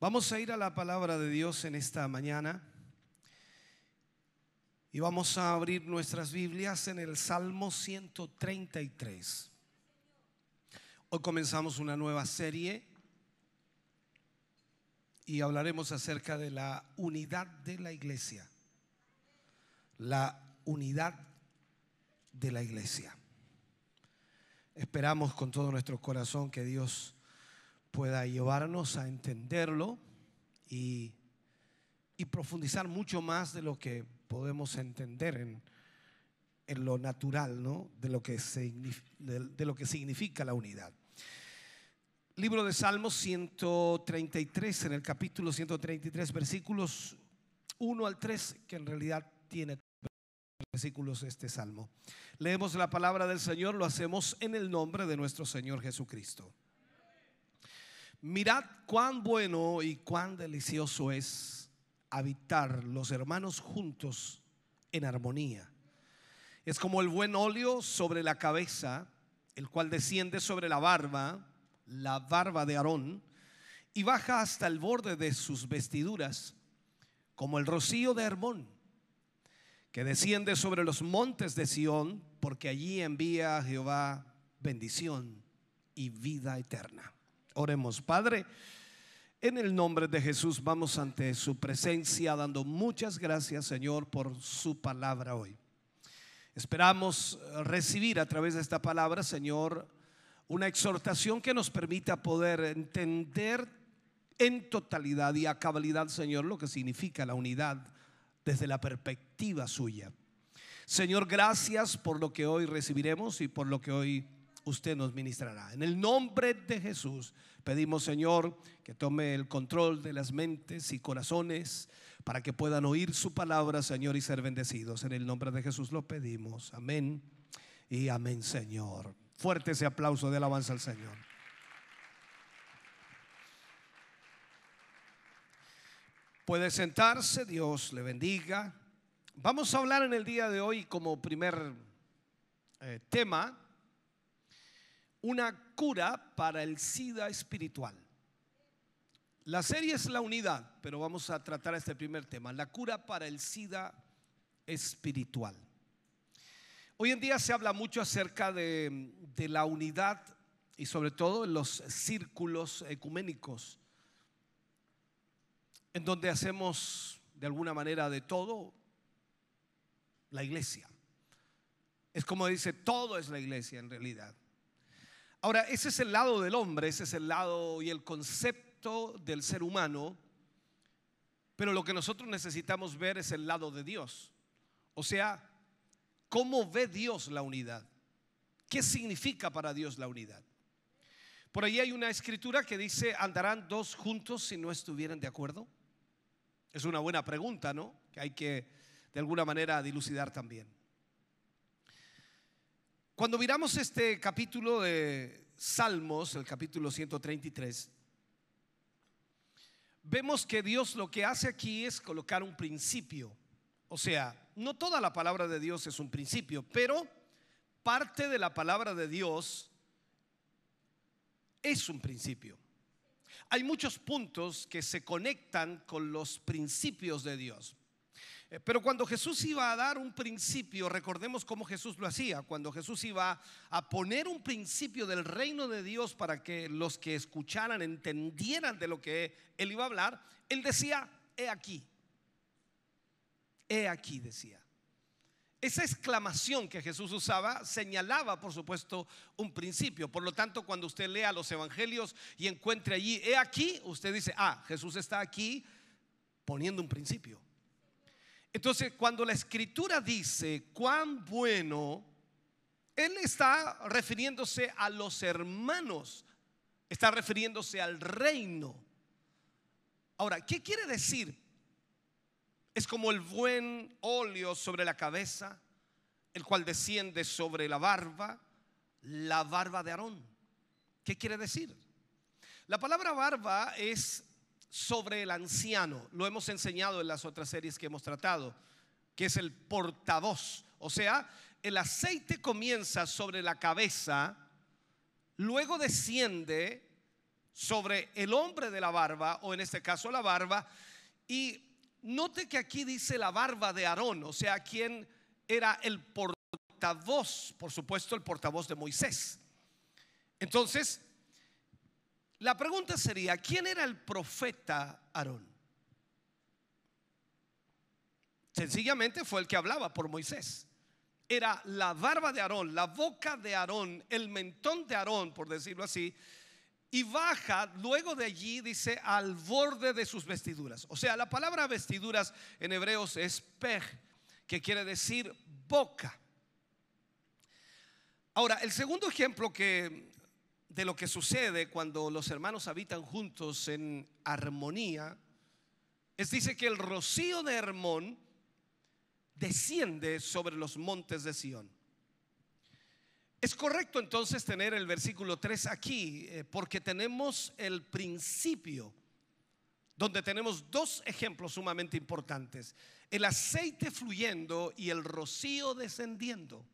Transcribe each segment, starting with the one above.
Vamos a ir a la palabra de Dios en esta mañana y vamos a abrir nuestras Biblias en el Salmo 133. Hoy comenzamos una nueva serie y hablaremos acerca de la unidad de la iglesia. La unidad de la iglesia. Esperamos con todo nuestro corazón que Dios pueda llevarnos a entenderlo y, profundizar mucho más de lo que podemos entender en, lo natural, ¿no? de, lo que de lo que significa la unidad. Libro de Salmos 133, en el capítulo 133, versículos 1 al 3, que en realidad tiene versículos este salmo. Leemos la palabra del Señor, lo hacemos en el nombre de nuestro Señor Jesucristo. Mirad cuán bueno y cuán delicioso es habitar los hermanos juntos en armonía. Es como el buen óleo sobre la cabeza, el cual desciende sobre la barba, la barba de Aarón, y baja hasta el borde de sus vestiduras, como el rocío de Hermón, que desciende sobre los montes de Sión, porque allí envía Jehová bendición y vida eterna. Oremos, Padre. En el nombre de Jesús vamos ante su presencia dando muchas gracias, Señor, por su palabra hoy. Esperamos recibir a través de esta palabra, Señor, una exhortación que nos permita poder entender en totalidad y a cabalidad, Señor, lo que significa la unidad desde la perspectiva suya. Señor, gracias por lo que hoy recibiremos y por lo que hoy usted nos ministrará. En el nombre de Jesús pedimos, Señor, que tome el control de las mentes y corazones para que puedan oír su palabra, Señor, y ser bendecidos. En el nombre de Jesús lo pedimos. Amén y amén, Señor. Fuerte ese aplauso de alabanza al Señor. Puede sentarse, Dios le bendiga. Vamos a hablar en el día de hoy como primer eh, tema una cura para el SIDA espiritual. La serie es la unidad, pero vamos a tratar este primer tema, la cura para el SIDA espiritual. Hoy en día se habla mucho acerca de, la unidad y sobre todo en los círculos ecuménicos, en donde hacemos de alguna manera de todo la iglesia. Es como dice, todo es la iglesia en realidad. Ahora, ese es el lado del hombre, ese es el lado y el concepto del ser humano, pero lo que nosotros necesitamos ver es el lado de Dios. O sea, ¿cómo ve Dios la unidad? ¿Qué significa para Dios la unidad? Por ahí hay una escritura que dice, ¿andarán dos juntos si no estuvieran de acuerdo? Es una buena pregunta, ¿no? Que hay que de alguna manera dilucidar también. Cuando miramos este capítulo de Salmos, el capítulo 133, vemos que Dios lo que hace aquí es colocar un principio. O sea, no toda la palabra de Dios es un principio, pero parte de la palabra de Dios es un principio. Hay muchos puntos que se conectan con los principios de Dios. Eh, pero cuando Jesús iba a dar un principio, recordemos cómo Jesús lo hacía, cuando Jesús iba a poner un principio del reino de Dios para que los que escucharan entendieran de lo que él iba a hablar, él decía, he aquí, he aquí, decía. Esa exclamación que Jesús usaba señalaba, por supuesto, un principio. Por lo tanto, cuando usted lea los evangelios y encuentre allí, he aquí, usted dice, ah, Jesús está aquí poniendo un principio. Entonces, cuando la escritura dice cuán bueno, Él está refiriéndose a los hermanos, está refiriéndose al reino. Ahora, ¿qué quiere decir Es como el buen óleo sobre la cabeza, el cual desciende sobre la barba, la barba de Aarón. ¿Qué quiere decir? La palabra barba es sobre el anciano. Lo hemos enseñado en las otras series que hemos tratado, que es el portavoz. O sea, el aceite comienza sobre la cabeza, luego desciende sobre el hombre de la barba, o en este caso la barba, y note que aquí dice la barba de Aarón, o sea, quien era el portavoz, por supuesto, el portavoz de Moisés. Entonces, la pregunta sería, ¿quién era el profeta Aarón? Sencillamente fue el que hablaba por Moisés. Era la barba de Aarón, la boca de Aarón, el mentón de Aarón, por decirlo así, y baja luego de allí, dice, al borde de sus vestiduras. O sea, la palabra vestiduras en hebreos es pej, que quiere decir boca. Ahora, el segundo ejemplo que de lo que sucede cuando los hermanos habitan juntos en armonía es dice que el rocío de Hermón desciende sobre los montes de Sión. Es correcto entonces tener el versículo 3 aquí, eh, porque tenemos el principio, donde tenemos dos ejemplos sumamente importantes, el aceite fluyendo y el rocío descendiendo.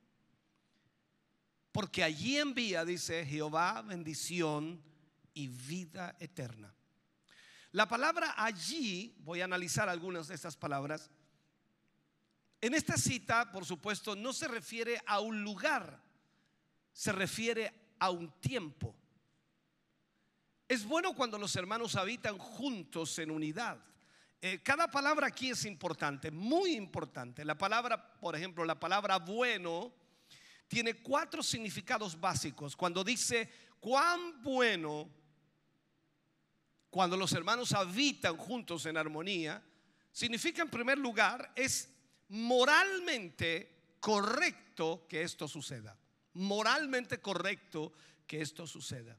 Porque allí envía, dice Jehová, bendición y vida eterna. La palabra allí, voy a analizar algunas de estas palabras, en esta cita, por supuesto, no se refiere a un lugar, se refiere a un tiempo. Es bueno cuando los hermanos habitan juntos en unidad. Eh, cada palabra aquí es importante, muy importante. La palabra, por ejemplo, la palabra bueno tiene cuatro significados básicos. Cuando dice cuán bueno, cuando los hermanos habitan juntos en armonía, significa en primer lugar, es moralmente correcto que esto suceda moralmente correcto que esto suceda.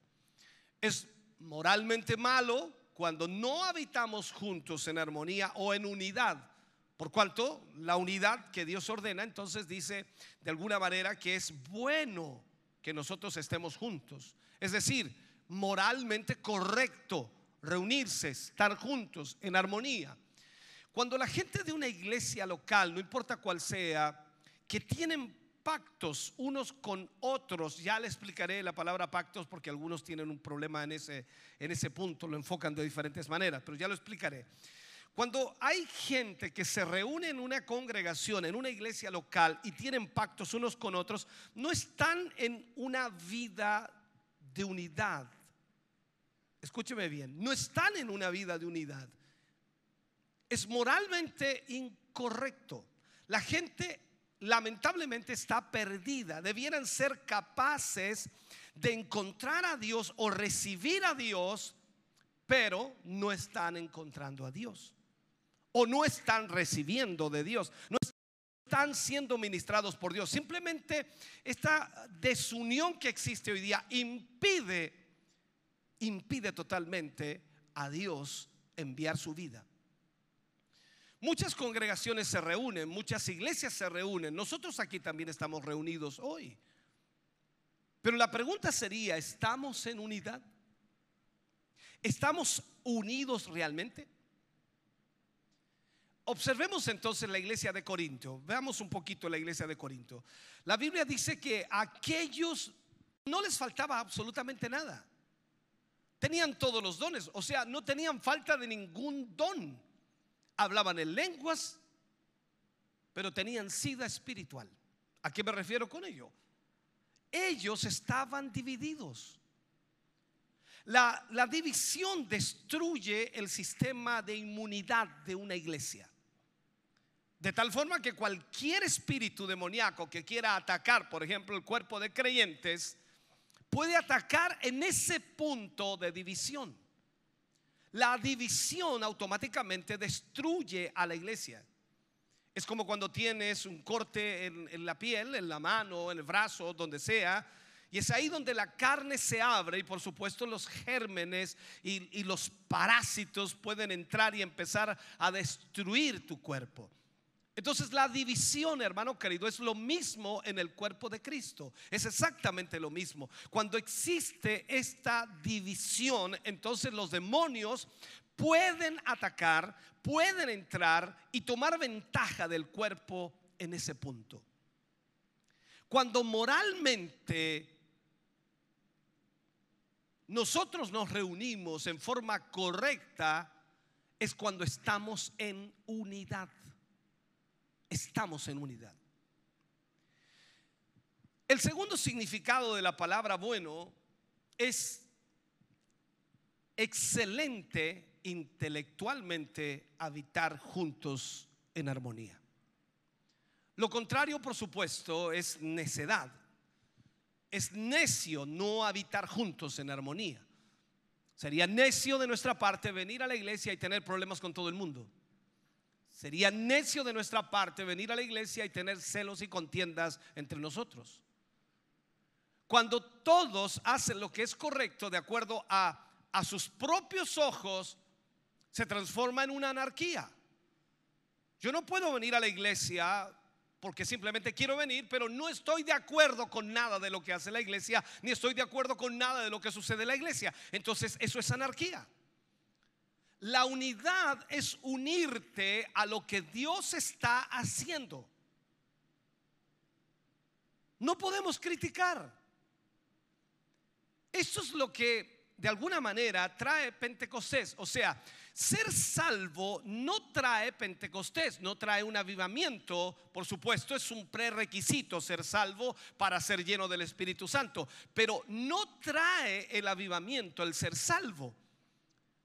Es moralmente malo cuando no habitamos juntos en armonía o en unidad. Por cuanto la unidad que Dios ordena, entonces dice de alguna manera que es bueno que nosotros estemos juntos. Es decir, moralmente correcto reunirse, estar juntos en armonía. Cuando la gente de una iglesia local, no importa cuál sea, que tienen pactos unos con otros. Ya le explicaré la palabra pactos porque algunos tienen un problema en ese, en ese punto, lo enfocan de diferentes maneras, pero ya lo explicaré. Cuando hay gente que se reúne en una congregación, en una iglesia local y tienen pactos unos con otros, no están en una vida de unidad. Escúcheme bien, no están en una vida de unidad. Es moralmente incorrecto. La gente lamentablemente está perdida. Debieran ser capaces de encontrar a Dios o recibir a Dios, pero no están encontrando a Dios. O no están recibiendo de Dios. No están siendo ministrados por Dios. Simplemente esta desunión que existe hoy día impide, impide totalmente a Dios enviar su vida. Muchas congregaciones se reúnen, muchas iglesias se reúnen. Nosotros aquí también estamos reunidos hoy. Pero la pregunta sería, ¿estamos en unidad? ¿Estamos unidos realmente? Observemos entonces la iglesia de Corinto. Veamos un poquito la iglesia de Corinto. La Biblia dice que a aquellos no les faltaba absolutamente nada. Tenían todos los dones, o sea, no tenían falta de ningún don hablaban en lenguas, pero tenían sida espiritual. ¿A qué me refiero con ello? Ellos estaban divididos. La, la, división destruye el sistema de inmunidad de una iglesia. De tal forma que cualquier espíritu demoníaco que quiera atacar, por ejemplo, el cuerpo de creyentes, puede atacar en ese punto de división la división automáticamente destruye a la iglesia. Es como cuando tienes un corte en, la piel, en la mano, en el brazo, donde sea, Y es ahí donde la carne se abre y por supuesto los gérmenes y, los parásitos pueden entrar y empezar a destruir tu cuerpo. Entonces la división, hermano querido, es lo mismo en el cuerpo de Cristo. Es exactamente lo mismo. Cuando existe esta división, entonces los demonios pueden atacar, pueden entrar y tomar ventaja del cuerpo en ese punto. Cuando moralmente nosotros nos reunimos en forma correcta, es cuando estamos en unidad. Estamos en unidad. El segundo significado de la palabra bueno es excelente intelectualmente habitar juntos en armonía. Lo contrario, por supuesto, es necedad. Es necio no habitar juntos en armonía. Sería necio de nuestra parte venir a la iglesia y tener problemas con todo el mundo. Sería necio de nuestra parte venir a la iglesia y tener celos y contiendas entre nosotros. Cuando todos hacen lo que es correcto de acuerdo a, a sus propios ojos, se transforma en una anarquía. Yo no puedo venir a la iglesia porque simplemente quiero venir, pero no estoy de acuerdo con nada de lo que hace la iglesia, ni estoy de acuerdo con nada de lo que sucede en la iglesia. Entonces eso es anarquía. La unidad es unirte a lo que Dios está haciendo. No podemos criticar. Eso es lo que de alguna manera trae Pentecostés. O sea, ser salvo no trae Pentecostés, no trae un avivamiento. Por supuesto, es un prerequisito ser salvo para ser lleno del Espíritu Santo. Pero no trae el avivamiento el ser salvo.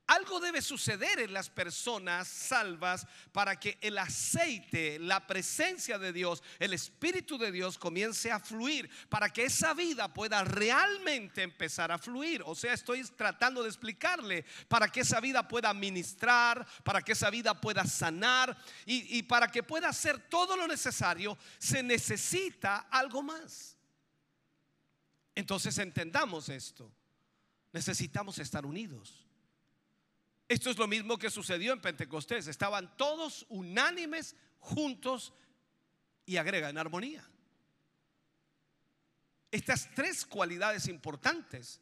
Algo debe suceder en las personas salvas para que el aceite, la presencia de Dios, el Espíritu de Dios comience a fluir, para que esa vida pueda realmente empezar a fluir. O sea, estoy tratando de explicarle, para que esa vida pueda ministrar, para que esa vida pueda sanar y, y para que pueda hacer todo lo necesario, se necesita algo más. Entonces entendamos esto. Necesitamos estar unidos. Esto es lo mismo que sucedió en Pentecostés. Estaban todos unánimes, juntos y agrega en armonía. Estas tres cualidades importantes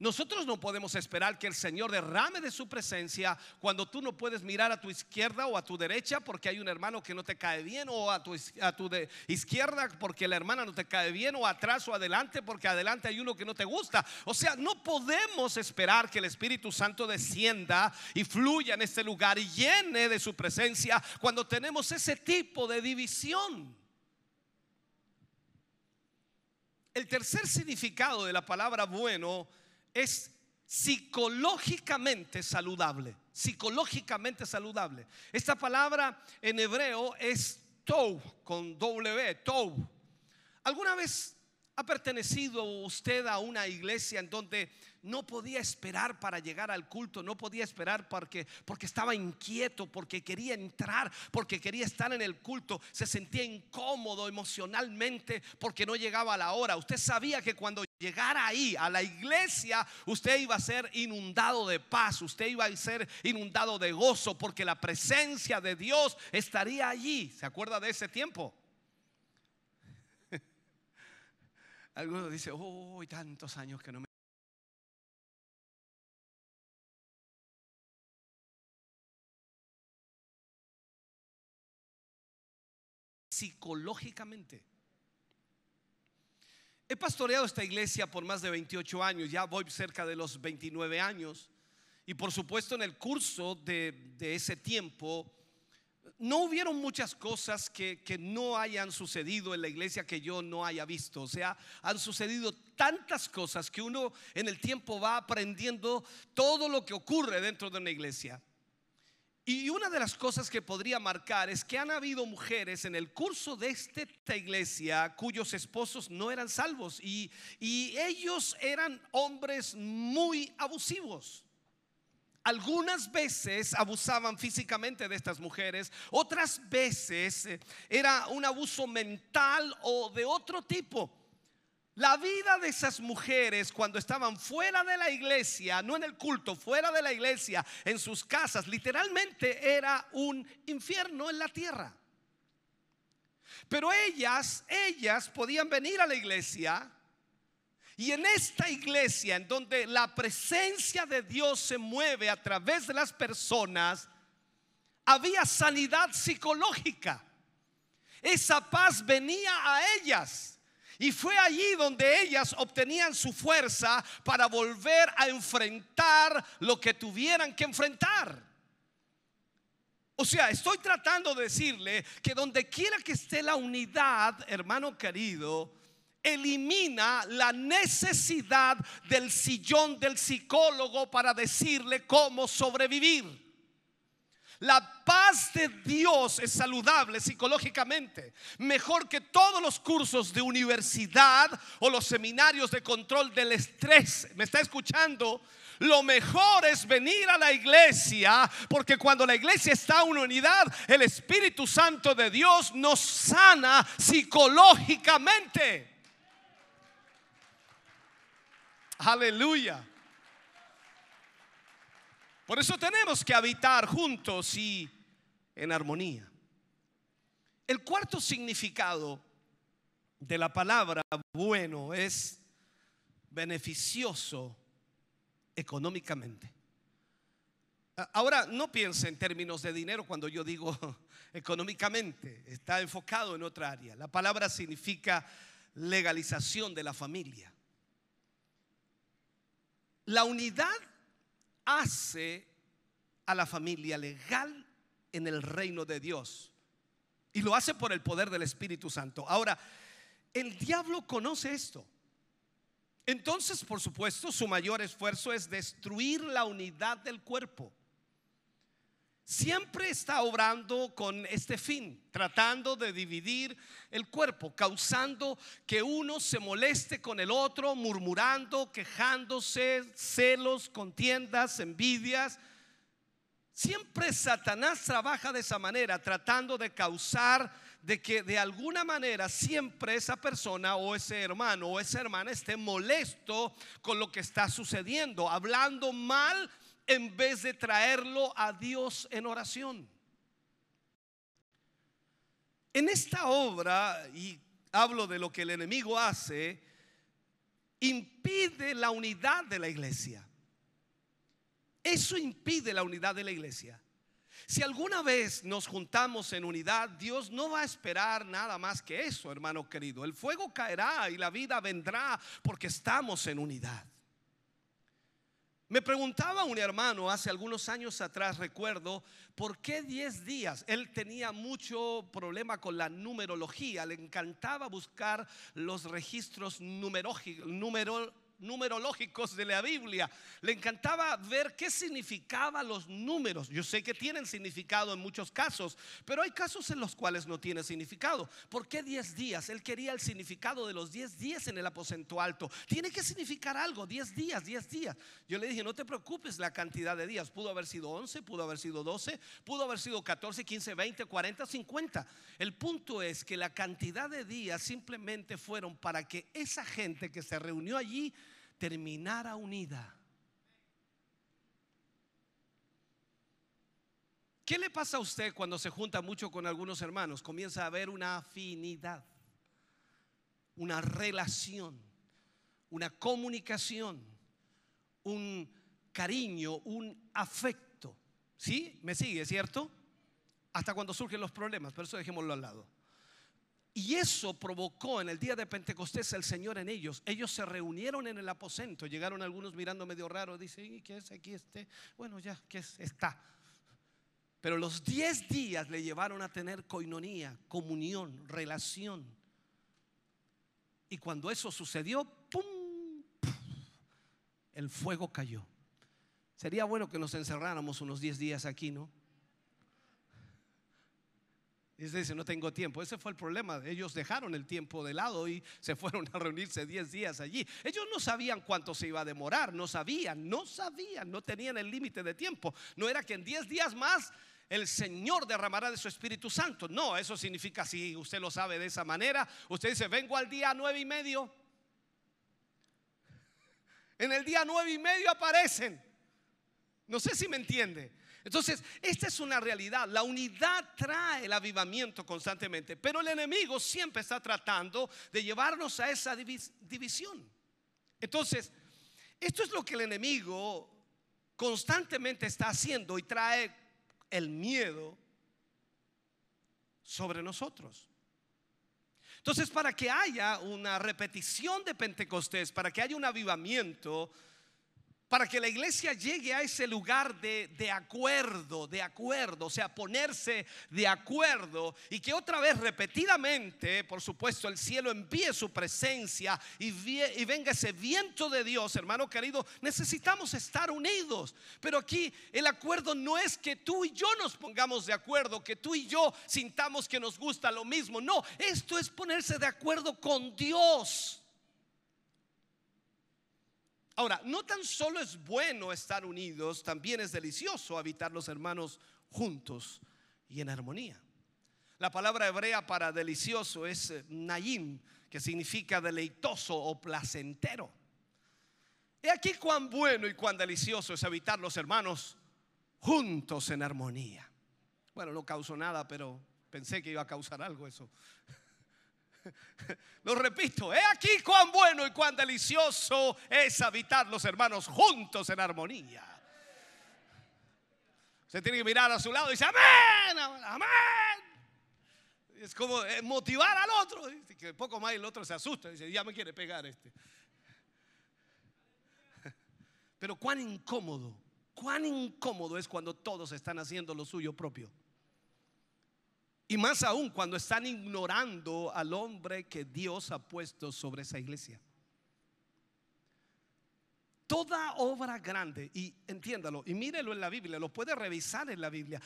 nosotros no podemos esperar que el Señor derrame de su presencia cuando tú no puedes mirar a tu izquierda o a tu derecha porque hay un hermano que no te cae bien o a tu, a tu izquierda porque la hermana no te cae bien o atrás o adelante porque adelante hay uno que no te gusta. O sea, no podemos esperar que el Espíritu Santo descienda y fluya en este lugar y llene de su presencia cuando tenemos ese tipo de división. El tercer significado de la palabra bueno es psicológicamente saludable. Psicológicamente saludable. Esta palabra en hebreo es tou, con W, tou. ¿Alguna vez ha pertenecido usted a una iglesia en donde no podía esperar para llegar al culto, no podía esperar porque, porque estaba inquieto, porque quería entrar, porque quería estar en el culto, se sentía incómodo emocionalmente porque no llegaba a la hora. Usted sabía que cuando llegara ahí a la iglesia, usted iba a ser inundado de paz, usted iba a ser inundado de gozo porque la presencia de Dios estaría allí. ¿Se acuerda de ese tiempo? Algunos dice, oh, tantos años que no me psicológicamente. He pastoreado esta iglesia por más de 28 años, ya voy cerca de los 29 años. Y por supuesto en el curso de ese tiempo no hubieron muchas cosas que, no hayan sucedido en la iglesia que yo no haya visto. O sea, han sucedido tantas cosas que uno en el tiempo va aprendiendo todo lo que ocurre dentro de una iglesia. Y una de las cosas que podría marcar es que han habido mujeres en el curso de esta iglesia cuyos esposos no eran salvos y ellos eran hombres muy abusivos. Algunas veces abusaban físicamente de estas mujeres, otras veces eh, era un abuso mental o de otro tipo. La vida de esas mujeres cuando estaban fuera de la iglesia, no en el culto, fuera de la iglesia, en sus casas, literalmente era un infierno en la tierra. Pero ellas, ellas podían venir a la iglesia y en esta iglesia en donde la presencia de Dios se mueve a través de las personas, había sanidad psicológica. Esa paz venía a ellas. Y fue allí donde ellas obtenían su fuerza para volver a enfrentar lo que tuvieran que enfrentar. O sea, estoy tratando de decirle que donde quiera que esté la unidad, hermano querido, elimina la necesidad del sillón del psicólogo para decirle cómo sobrevivir. La paz de Dios es saludable psicológicamente, mejor que todos los cursos de universidad o los seminarios de control del estrés. ¿Me está escuchando? Lo mejor es venir a la iglesia, porque cuando la iglesia está en unidad, el Espíritu Santo de Dios nos sana psicológicamente. Aleluya. Por eso tenemos que habitar juntos y en armonía. El cuarto significado de la palabra bueno es beneficioso económicamente. Ahora, no piense en términos de dinero cuando yo digo económicamente, está enfocado en otra área. La palabra significa legalización de la familia. La unidad hace a la familia legal en el reino de Dios. Y lo hace por el poder del Espíritu Santo. Ahora, el diablo conoce esto. Entonces, por supuesto, su mayor esfuerzo es destruir la unidad del cuerpo siempre está obrando con este fin, tratando de dividir el cuerpo, causando que uno se moleste con el otro, murmurando, quejándose, celos, contiendas, envidias. Siempre Satanás trabaja de esa manera, tratando de causar de que de alguna manera siempre esa persona o ese hermano o esa hermana esté molesto con lo que está sucediendo, hablando mal en vez de traerlo a Dios en oración. En esta obra, y hablo de lo que el enemigo hace, impide la unidad de la iglesia. Eso impide la unidad de la iglesia. Si alguna vez nos juntamos en unidad, Dios no va a esperar nada más que eso, hermano querido. El fuego caerá y la vida vendrá porque estamos en unidad. Me preguntaba un hermano hace algunos años atrás, recuerdo, ¿por qué 10 días? Él tenía mucho problema con la numerología, le encantaba buscar los registros numerológicos numerológicos de la Biblia. Le encantaba ver qué significaban los números. Yo sé que tienen significado en muchos casos, pero hay casos en los cuales no tiene significado. ¿Por qué 10 días? Él quería el significado de los 10 días en el aposento alto. Tiene que significar algo, 10 días, 10 días. Yo le dije, no te preocupes la cantidad de días. Pudo haber sido 11, pudo haber sido 12, pudo haber sido 14, 15, 20, 40, 50. El punto es que la cantidad de días simplemente fueron para que esa gente que se reunió allí terminara unida. ¿Qué le pasa a usted cuando se junta mucho con algunos hermanos? Comienza a haber una afinidad, una relación, una comunicación, un cariño, un afecto. ¿Sí? ¿Me sigue, cierto? Hasta cuando surgen los problemas, pero eso dejémoslo al lado. Y eso provocó en el día de Pentecostés el Señor en ellos. Ellos se reunieron en el aposento. Llegaron algunos mirando medio raro. Dicen, ¿qué es aquí este? Bueno, ya, ¿qué es? Está. Pero los diez días le llevaron a tener coinonía, comunión, relación. Y cuando eso sucedió, ¡pum! El fuego cayó. Sería bueno que nos encerráramos unos diez días aquí, ¿no? Y dice, no tengo tiempo. Ese fue el problema. Ellos dejaron el tiempo de lado y se fueron a reunirse 10 días allí. Ellos no sabían cuánto se iba a demorar, no sabían, no sabían, no tenían el límite de tiempo. No era que en 10 días más el Señor derramará de su Espíritu Santo. No, eso significa, si usted lo sabe de esa manera, usted dice, vengo al día nueve y medio. En el día nueve y medio aparecen. No sé si me entiende. Entonces, esta es una realidad. La unidad trae el avivamiento constantemente, pero el enemigo siempre está tratando de llevarnos a esa división. Entonces, esto es lo que el enemigo constantemente está haciendo y trae el miedo sobre nosotros. Entonces, para que haya una repetición de Pentecostés, para que haya un avivamiento, para que la iglesia llegue a ese lugar de, de, acuerdo, de acuerdo, o sea, ponerse de acuerdo y que otra vez repetidamente, por supuesto, el cielo envíe su presencia y, y venga ese viento de Dios, hermano querido, necesitamos estar unidos. Pero aquí el acuerdo no es que tú y yo nos pongamos de acuerdo, que tú y yo sintamos que nos gusta lo mismo, no, esto es ponerse de acuerdo con Dios. Ahora, no tan solo es bueno estar unidos, también es delicioso habitar los hermanos juntos y en armonía. La palabra hebrea para delicioso es eh, nayim, que significa deleitoso o placentero. Y aquí cuán bueno y cuán delicioso es habitar los hermanos juntos en armonía. Bueno, no causó nada, pero pensé que iba a causar algo eso. Lo repito, he aquí cuán bueno y cuán delicioso es habitar los hermanos juntos en armonía. Se tiene que mirar a su lado y dice, amén, amén. Es como eh, motivar al otro. Que poco más el otro se asusta. Dice, ya me quiere pegar este. Pero cuán incómodo, cuán incómodo es cuando todos están haciendo lo suyo propio. Y más aún cuando están ignorando al hombre que Dios ha puesto sobre esa iglesia. Toda obra grande, y entiéndalo, y mírelo en la Biblia, lo puede revisar en la Biblia.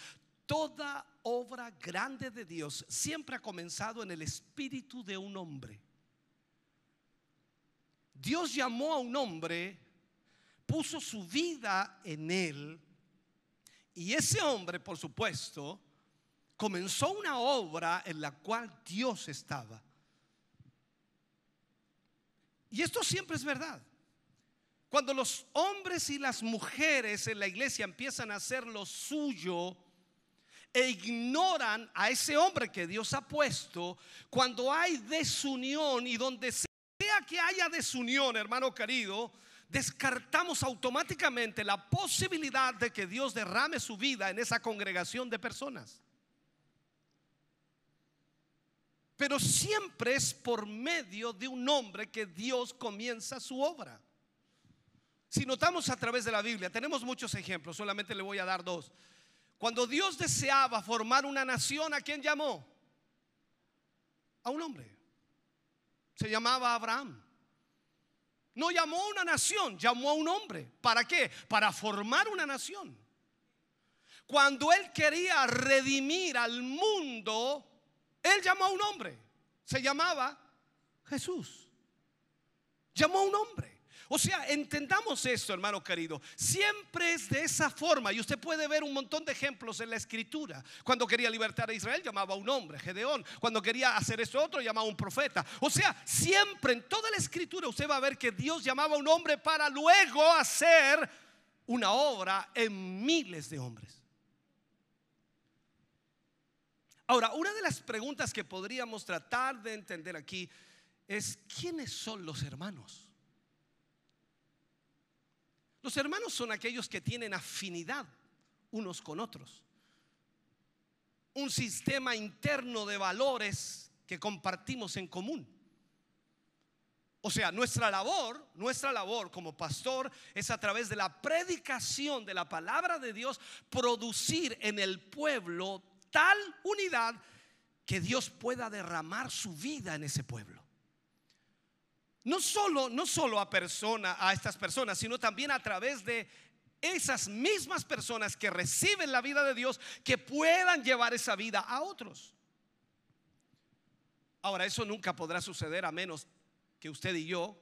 Toda obra grande de Dios siempre ha comenzado en el espíritu de un hombre. Dios llamó a un hombre, puso su vida en él, y ese hombre, por supuesto, comenzó una obra en la cual Dios estaba. Y esto siempre es verdad. Cuando los hombres y las mujeres en la iglesia empiezan a hacer lo suyo e ignoran a ese hombre que Dios ha puesto, cuando hay desunión y donde sea que haya desunión, hermano querido, descartamos automáticamente la posibilidad de que Dios derrame su vida en esa congregación de personas. Pero siempre es por medio de un hombre que Dios comienza su obra. Si notamos a través de la Biblia, tenemos muchos ejemplos, solamente le voy a dar dos. Cuando Dios deseaba formar una nación, ¿a quién llamó? A un hombre. Se llamaba Abraham. No llamó a una nación, llamó a un hombre. ¿Para qué? Para formar una nación. Cuando él quería redimir al mundo, él llamó a un hombre. Se llamaba Jesús. Llamó a un hombre. O sea, entendamos esto, hermano querido. Siempre es de esa forma. Y usted puede ver un montón de ejemplos en la escritura. Cuando quería libertar a Israel, llamaba a un hombre, Gedeón. Cuando quería hacer eso otro, llamaba a un profeta. O sea, siempre en toda la escritura usted va a ver que Dios llamaba a un hombre para luego hacer una obra en miles de hombres. Ahora, una de las preguntas que podríamos tratar de entender aquí es, ¿quiénes son los hermanos? Los hermanos son aquellos que tienen afinidad unos con otros. Un sistema interno de valores que compartimos en común. O sea, nuestra labor, nuestra labor como pastor es a través de la predicación de la palabra de Dios producir en el pueblo tal unidad que Dios pueda derramar su vida en ese pueblo. No solo, no solo a persona, a estas personas, sino también a través de esas mismas personas que reciben la vida de Dios, que puedan llevar esa vida a otros. Ahora, eso nunca podrá suceder a menos que usted y yo,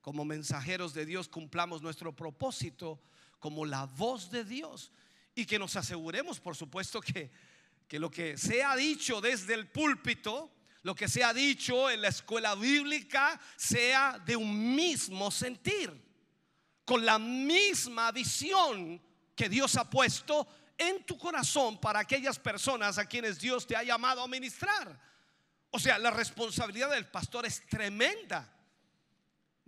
como mensajeros de Dios, cumplamos nuestro propósito como la voz de Dios y que nos aseguremos, por supuesto, que que lo que se ha dicho desde el púlpito, lo que se ha dicho en la escuela bíblica, sea de un mismo sentir. con la misma visión que Dios ha puesto en tu corazón para aquellas personas a quienes Dios te ha llamado a ministrar. O sea, la responsabilidad del pastor es tremenda.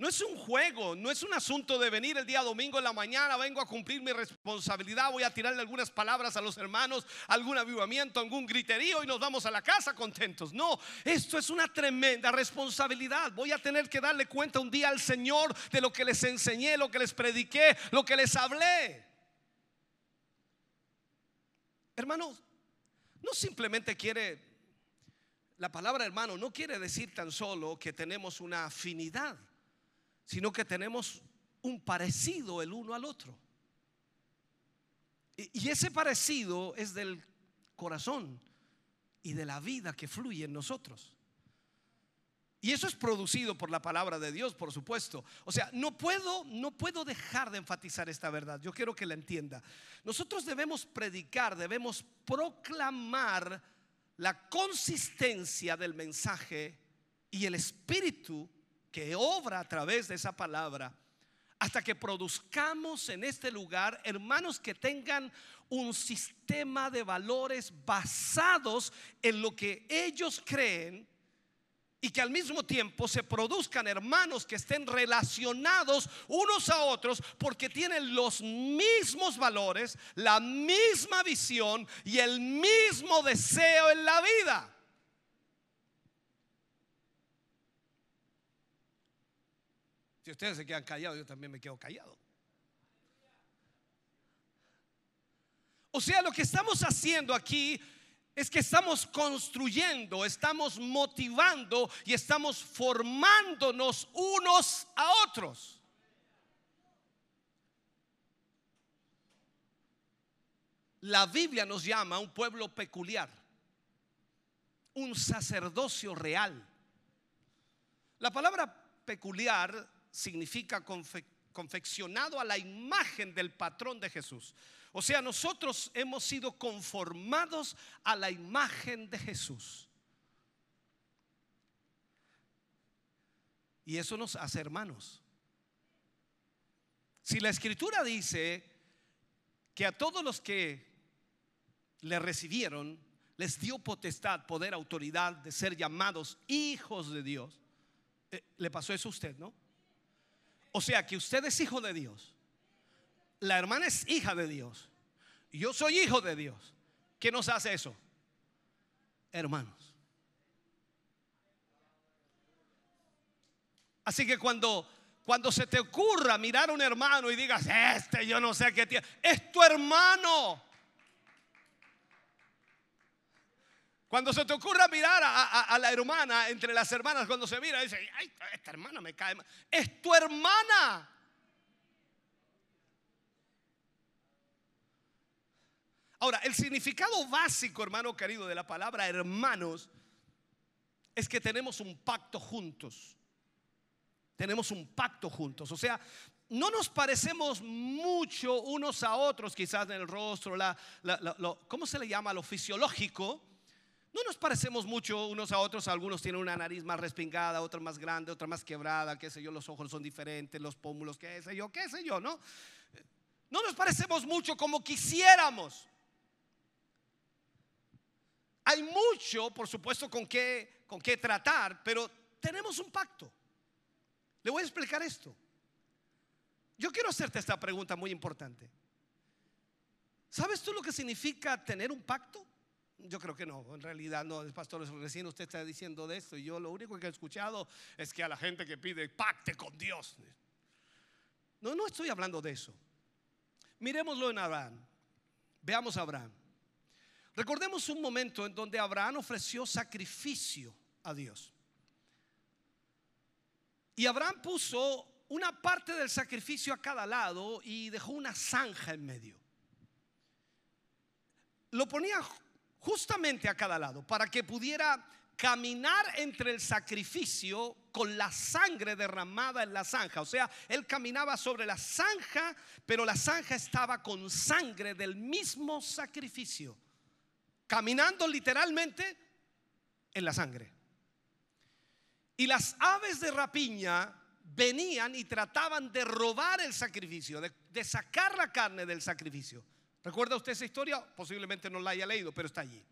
No es un juego, no es un asunto de venir el día domingo en la mañana, vengo a cumplir mi responsabilidad, voy a tirarle algunas palabras a los hermanos, algún avivamiento, algún griterío y nos vamos a la casa contentos. No, esto es una tremenda responsabilidad. Voy a tener que darle cuenta un día al Señor de lo que les enseñé, lo que les prediqué, lo que les hablé. Hermanos, no simplemente quiere, la palabra hermano no quiere decir tan solo que tenemos una afinidad sino que tenemos un parecido el uno al otro. Y ese parecido es del corazón y de la vida que fluye en nosotros. Y eso es producido por la palabra de Dios, por supuesto. O sea, no puedo no puedo dejar de enfatizar esta verdad. Yo quiero que la entienda. Nosotros debemos predicar, debemos proclamar la consistencia del mensaje y el espíritu que obra a través de esa palabra hasta que produzcamos en este lugar hermanos que tengan un sistema de valores basados en lo que ellos creen y que al mismo tiempo se produzcan hermanos que estén relacionados unos a otros porque tienen los mismos valores, la misma visión y el mismo deseo en la vida. Si ustedes se quedan callados, yo también me quedo callado. O sea, lo que estamos haciendo aquí es que estamos construyendo, estamos motivando y estamos formándonos unos a otros. La Biblia nos llama un pueblo peculiar, un sacerdocio real. La palabra peculiar significa confeccionado a la imagen del patrón de Jesús. O sea, nosotros hemos sido conformados a la imagen de Jesús. Y eso nos hace hermanos. Si la escritura dice que a todos los que le recibieron les dio potestad, poder, autoridad de ser llamados hijos de Dios, eh, le pasó eso a usted, ¿no? O sea que usted es hijo de Dios. La hermana es hija de Dios. Yo soy hijo de Dios. ¿Qué nos hace eso? Hermanos. Así que cuando cuando se te ocurra mirar a un hermano y digas, este yo no sé qué tiene, es tu hermano. Cuando se te ocurra mirar a, la hermana, entre las hermanas, cuando se mira, dice, ay, esta hermana me cae mal. Es tu hermana. Ahora, el significado básico, hermano querido, de la palabra hermanos es que tenemos un pacto juntos. Tenemos un pacto juntos. O sea, no nos parecemos mucho unos a otros, quizás en el rostro, la, ¿cómo se le llama? Lo fisiológico no nos parecemos mucho unos a otros, algunos tienen una nariz más respingada, otra más grande, otra más quebrada, qué sé yo, los ojos son diferentes, los pómulos, qué sé yo, qué sé yo, ¿no? No nos parecemos mucho como quisiéramos. Hay mucho, por supuesto, con qué, con qué tratar, pero tenemos un pacto. Le voy a explicar esto. Yo quiero hacerte esta pregunta muy importante. ¿Sabes tú lo que significa tener un pacto? Yo creo que no, en realidad no, pastor, recién usted está diciendo de esto y yo lo único que he escuchado es que a la gente que pide pacte con Dios. No, no estoy hablando de eso. Miremoslo en Abraham. Veamos a Abraham. Recordemos un momento en donde Abraham ofreció sacrificio a Dios. Y Abraham puso una parte del sacrificio a cada lado y dejó una zanja en medio. Lo ponía justamente a cada lado, para que pudiera caminar entre el sacrificio con la sangre derramada en la zanja. O sea, él caminaba sobre la zanja, pero la zanja estaba con sangre del mismo sacrificio. Caminando literalmente en la sangre. Y las aves de rapiña venían y trataban de robar el sacrificio, de, de sacar la carne del sacrificio. ¿Recuerda usted esa historia? Posiblemente no la haya leído, pero está allí.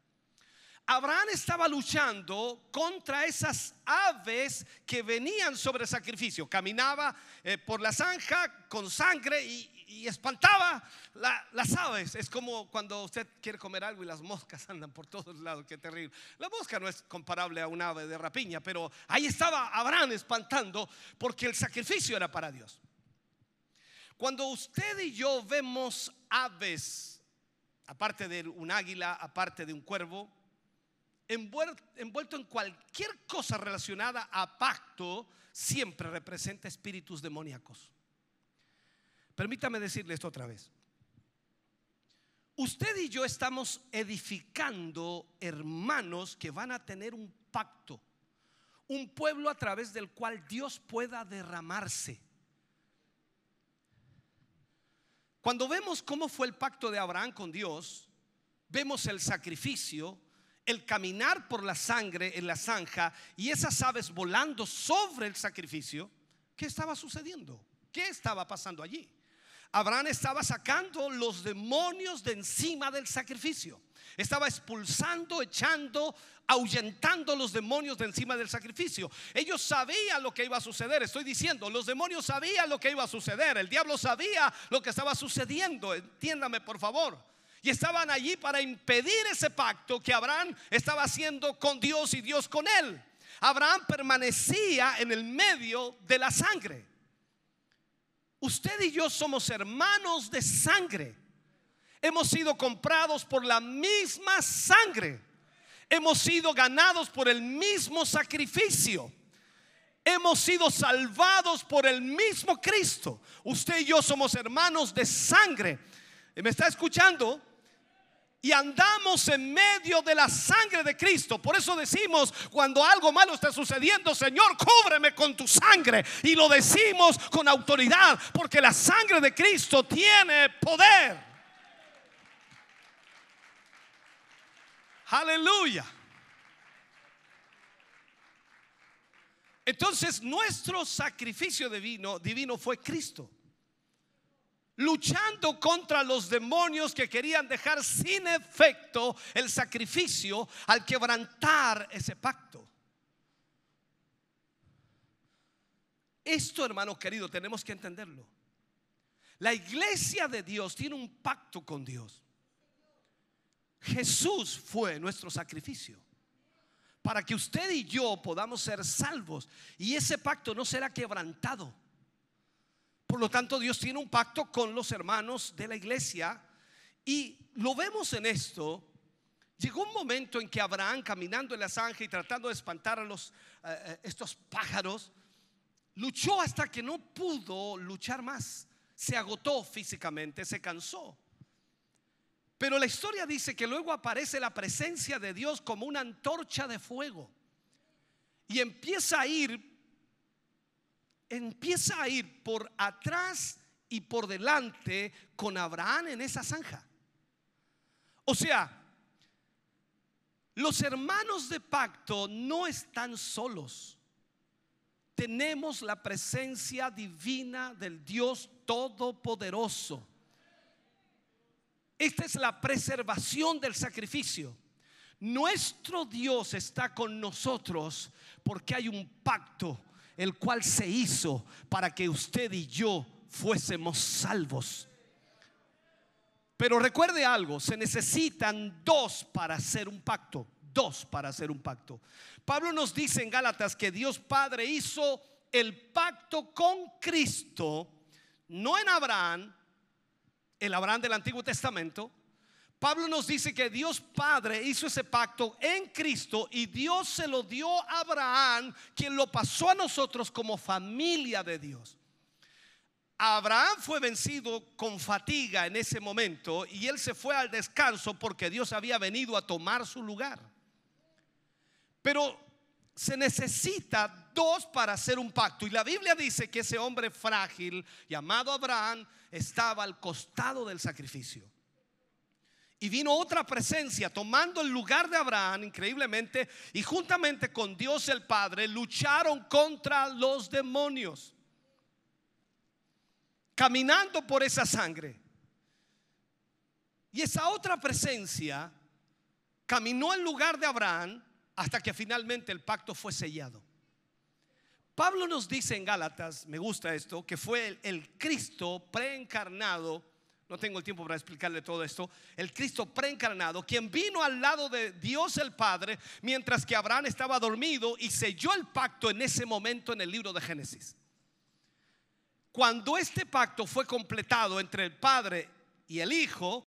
Abraham estaba luchando contra esas aves que venían sobre el sacrificio. Caminaba eh, por la zanja con sangre y, espantaba las aves. Es como cuando usted quiere comer algo y las moscas andan por todos lados. Qué terrible. La mosca no es comparable a un ave de rapiña, pero ahí estaba Abraham espantando porque el sacrificio era para Dios. Cuando usted y yo vemos aves, aparte de un águila, aparte de un cuervo, envuelto en cualquier cosa relacionada a pacto, siempre representa espíritus demoníacos. Permítame decirle esto otra vez. Usted y yo estamos edificando hermanos que van a tener un pacto, un pueblo a través del cual Dios pueda derramarse. Cuando vemos cómo fue el pacto de Abraham con Dios, vemos el sacrificio, el caminar por la sangre en la zanja y esas aves volando sobre el sacrificio, ¿qué estaba sucediendo? ¿Qué estaba pasando allí? Abraham estaba sacando los demonios de encima del sacrificio. Estaba expulsando, echando, ahuyentando los demonios de encima del sacrificio. Ellos sabían lo que iba a suceder. Estoy diciendo, los demonios sabían lo que iba a suceder. El diablo sabía lo que estaba sucediendo. Entiéndame, por favor. Y estaban allí para impedir ese pacto que Abraham estaba haciendo con Dios y Dios con él. Abraham permanecía en el medio de la sangre. Usted y yo somos hermanos de sangre. Hemos sido comprados por la misma sangre. Hemos sido ganados por el mismo sacrificio. Hemos sido salvados por el mismo Cristo. Usted y yo somos hermanos de sangre. ¿Me está escuchando? Y andamos en medio de la sangre de Cristo. Por eso decimos, cuando algo malo está sucediendo, Señor, cúbreme con tu sangre. Y lo decimos con autoridad, porque la sangre de Cristo tiene poder. Aleluya. Entonces, nuestro sacrificio divino, fue Cristo luchando contra los demonios que querían dejar sin efecto el sacrificio al quebrantar ese pacto. Esto, hermano querido, tenemos que entenderlo. La iglesia de Dios tiene un pacto con Dios. Jesús fue nuestro sacrificio para que usted y yo podamos ser salvos y ese pacto no será quebrantado. Por lo tanto, Dios tiene un pacto con los hermanos de la iglesia y lo vemos en esto. Llegó un momento en que Abraham, caminando en la zanja y tratando de espantar a los, eh, eh, estos pájaros, luchó hasta que no pudo luchar más. Se agotó físicamente, se cansó. Pero la historia dice que luego aparece la presencia de Dios como una antorcha de fuego y empieza a ir empieza a ir por atrás y por delante con Abraham en esa zanja. O sea, los hermanos de pacto no están solos. Tenemos la presencia divina del Dios Todopoderoso. Esta es la preservación del sacrificio. Nuestro Dios está con nosotros porque hay un pacto el cual se hizo para que usted y yo fuésemos salvos. Pero recuerde algo, se necesitan dos para hacer un pacto, dos para hacer un pacto. Pablo nos dice en Gálatas que Dios Padre hizo el pacto con Cristo, no en Abraham, el Abraham del Antiguo Testamento, Pablo nos dice que Dios Padre hizo ese pacto en Cristo y Dios se lo dio a Abraham, quien lo pasó a nosotros como familia de Dios. Abraham fue vencido con fatiga en ese momento y él se fue al descanso porque Dios había venido a tomar su lugar. Pero se necesita dos para hacer un pacto. Y la Biblia dice que ese hombre frágil llamado Abraham estaba al costado del sacrificio. Y vino otra presencia tomando el lugar de Abraham, increíblemente, y juntamente con Dios el Padre lucharon contra los demonios. caminando por esa sangre. Y esa otra presencia caminó en lugar de Abraham hasta que finalmente el pacto fue sellado. Pablo nos dice en Gálatas, me gusta esto, que fue el, el Cristo preencarnado no tengo el tiempo para explicarle todo esto, el Cristo preencarnado, quien vino al lado de Dios el Padre mientras que Abraham estaba dormido y selló el pacto en ese momento en el libro de Génesis. Cuando este pacto fue completado entre el Padre y el Hijo,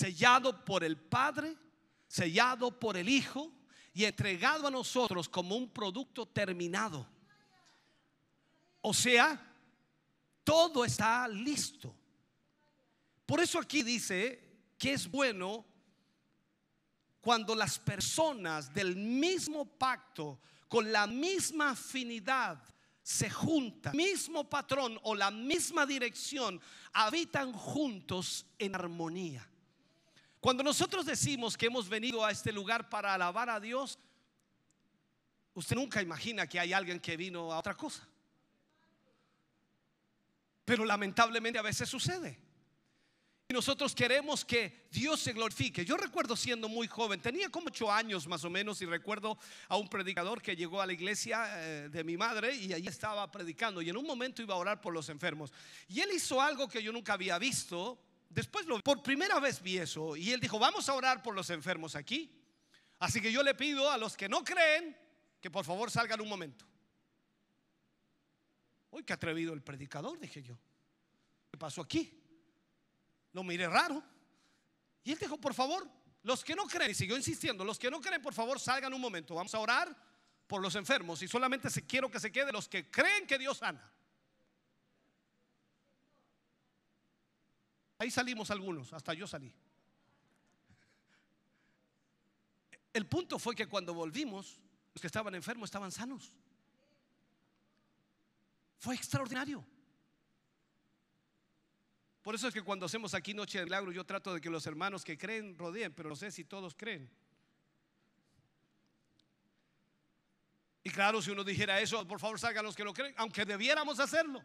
sellado por el Padre, sellado por el Hijo y entregado a nosotros como un producto terminado. O sea, todo está listo. Por eso aquí dice que es bueno cuando las personas del mismo pacto, con la misma afinidad, se juntan, mismo patrón o la misma dirección, habitan juntos en armonía. Cuando nosotros decimos que hemos venido a este lugar para alabar a Dios, usted nunca imagina que hay alguien que vino a otra cosa. Pero lamentablemente a veces sucede. Y nosotros queremos que Dios se glorifique. Yo recuerdo siendo muy joven, tenía como ocho años más o menos y recuerdo a un predicador que llegó a la iglesia eh, de mi madre y allí estaba predicando y en un momento iba a orar por los enfermos. Y él hizo algo que yo nunca había visto Después lo, por primera vez vi eso y él dijo, vamos a orar por los enfermos aquí. Así que yo le pido a los que no creen que por favor salgan un momento. Uy, qué atrevido el predicador, dije yo. ¿Qué pasó aquí? Lo miré raro. Y él dijo, por favor, los que no creen, y siguió insistiendo, los que no creen, por favor, salgan un momento. Vamos a orar por los enfermos y solamente quiero que se queden los que creen que Dios sana. Ahí salimos algunos, hasta yo salí. El punto fue que cuando volvimos, los que estaban enfermos estaban sanos. Fue extraordinario. Por eso es que cuando hacemos aquí Noche de Milagro, yo trato de que los hermanos que creen rodeen, pero no sé si todos creen. Y claro, si uno dijera eso, por favor salgan los que no creen, aunque debiéramos hacerlo,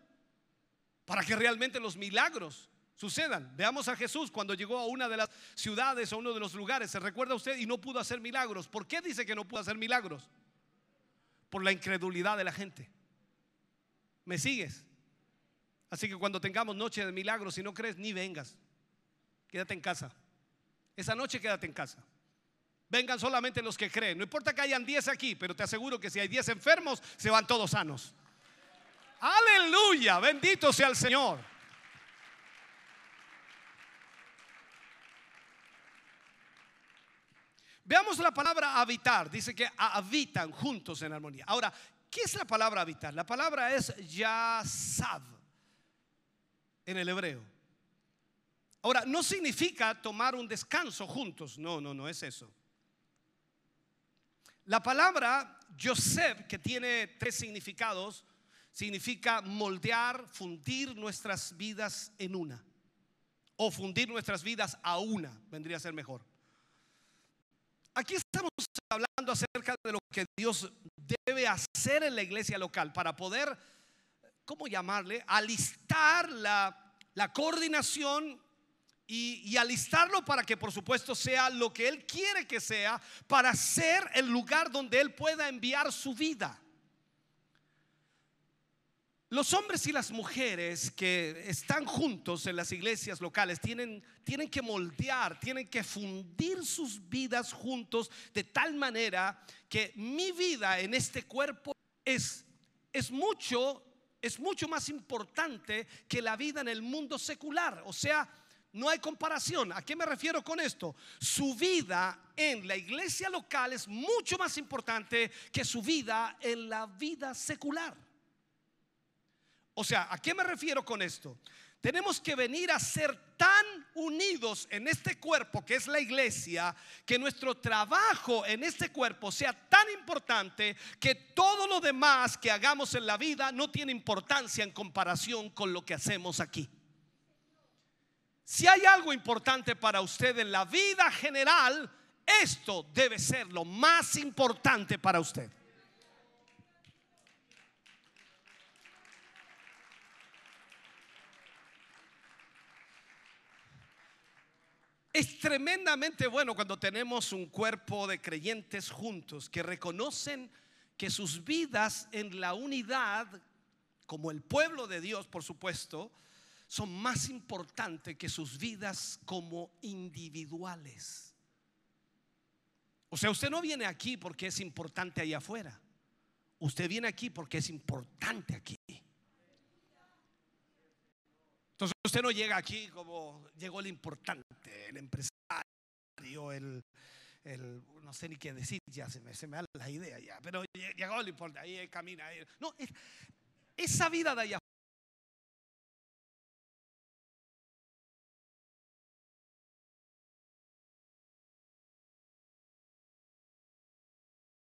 para que realmente los milagros sucedan. Veamos a Jesús cuando llegó a una de las ciudades o uno de los lugares, ¿se recuerda usted? Y no pudo hacer milagros. ¿Por qué dice que no pudo hacer milagros? Por la incredulidad de la gente. ¿Me sigues? Así que cuando tengamos noche de milagros, si no crees, ni vengas. Quédate en casa. Esa noche quédate en casa. Vengan solamente los que creen. No importa que hayan 10 aquí, pero te aseguro que si hay 10 enfermos, se van todos sanos. Aleluya, bendito sea el Señor. Veamos la palabra habitar. Dice que habitan juntos en armonía. Ahora, ¿qué es la palabra habitar? La palabra es yasab en el hebreo. Ahora, no significa tomar un descanso juntos. No, no, no es eso. La palabra Yosef, que tiene tres significados, significa moldear, fundir nuestras vidas en una. O fundir nuestras vidas a una, vendría a ser mejor. Aquí estamos hablando acerca de lo que Dios debe hacer en la iglesia local para poder, ¿cómo llamarle? Alistar la, la coordinación y, y, alistarlo para que por supuesto sea lo que Él quiere que sea, para ser el lugar donde Él pueda enviar su vida. Los hombres y las mujeres que están juntos en las iglesias locales tienen, tienen que moldear, tienen que fundir sus vidas juntos de tal manera que mi vida en este cuerpo es, es mucho, es mucho más importante que la vida en el mundo secular. O sea, no hay comparación. ¿A qué me refiero con esto? Su vida en la iglesia local es mucho más importante que su vida en la vida secular. O sea, ¿a qué me refiero con esto? Tenemos que venir a ser tan unidos en este cuerpo que es la iglesia, que nuestro trabajo en este cuerpo sea tan importante que todo lo demás que hagamos en la vida no tiene importancia en comparación con lo que hacemos aquí. Si hay algo importante para usted en la vida general, esto debe ser lo más importante para usted. Es tremendamente bueno cuando tenemos un cuerpo de creyentes juntos que reconocen que sus vidas en la unidad, como el pueblo de Dios, por supuesto, son más importantes que sus vidas como individuales. O sea, usted no viene aquí porque es importante allá afuera. Usted viene aquí porque es importante aquí. Entonces usted no llega aquí como llegó el importante, el empresario, el, no sé ni qué decir, ya se me, se me da la idea ya, pero llegó el importante, ahí camina. Ahí. No, esa vida de allá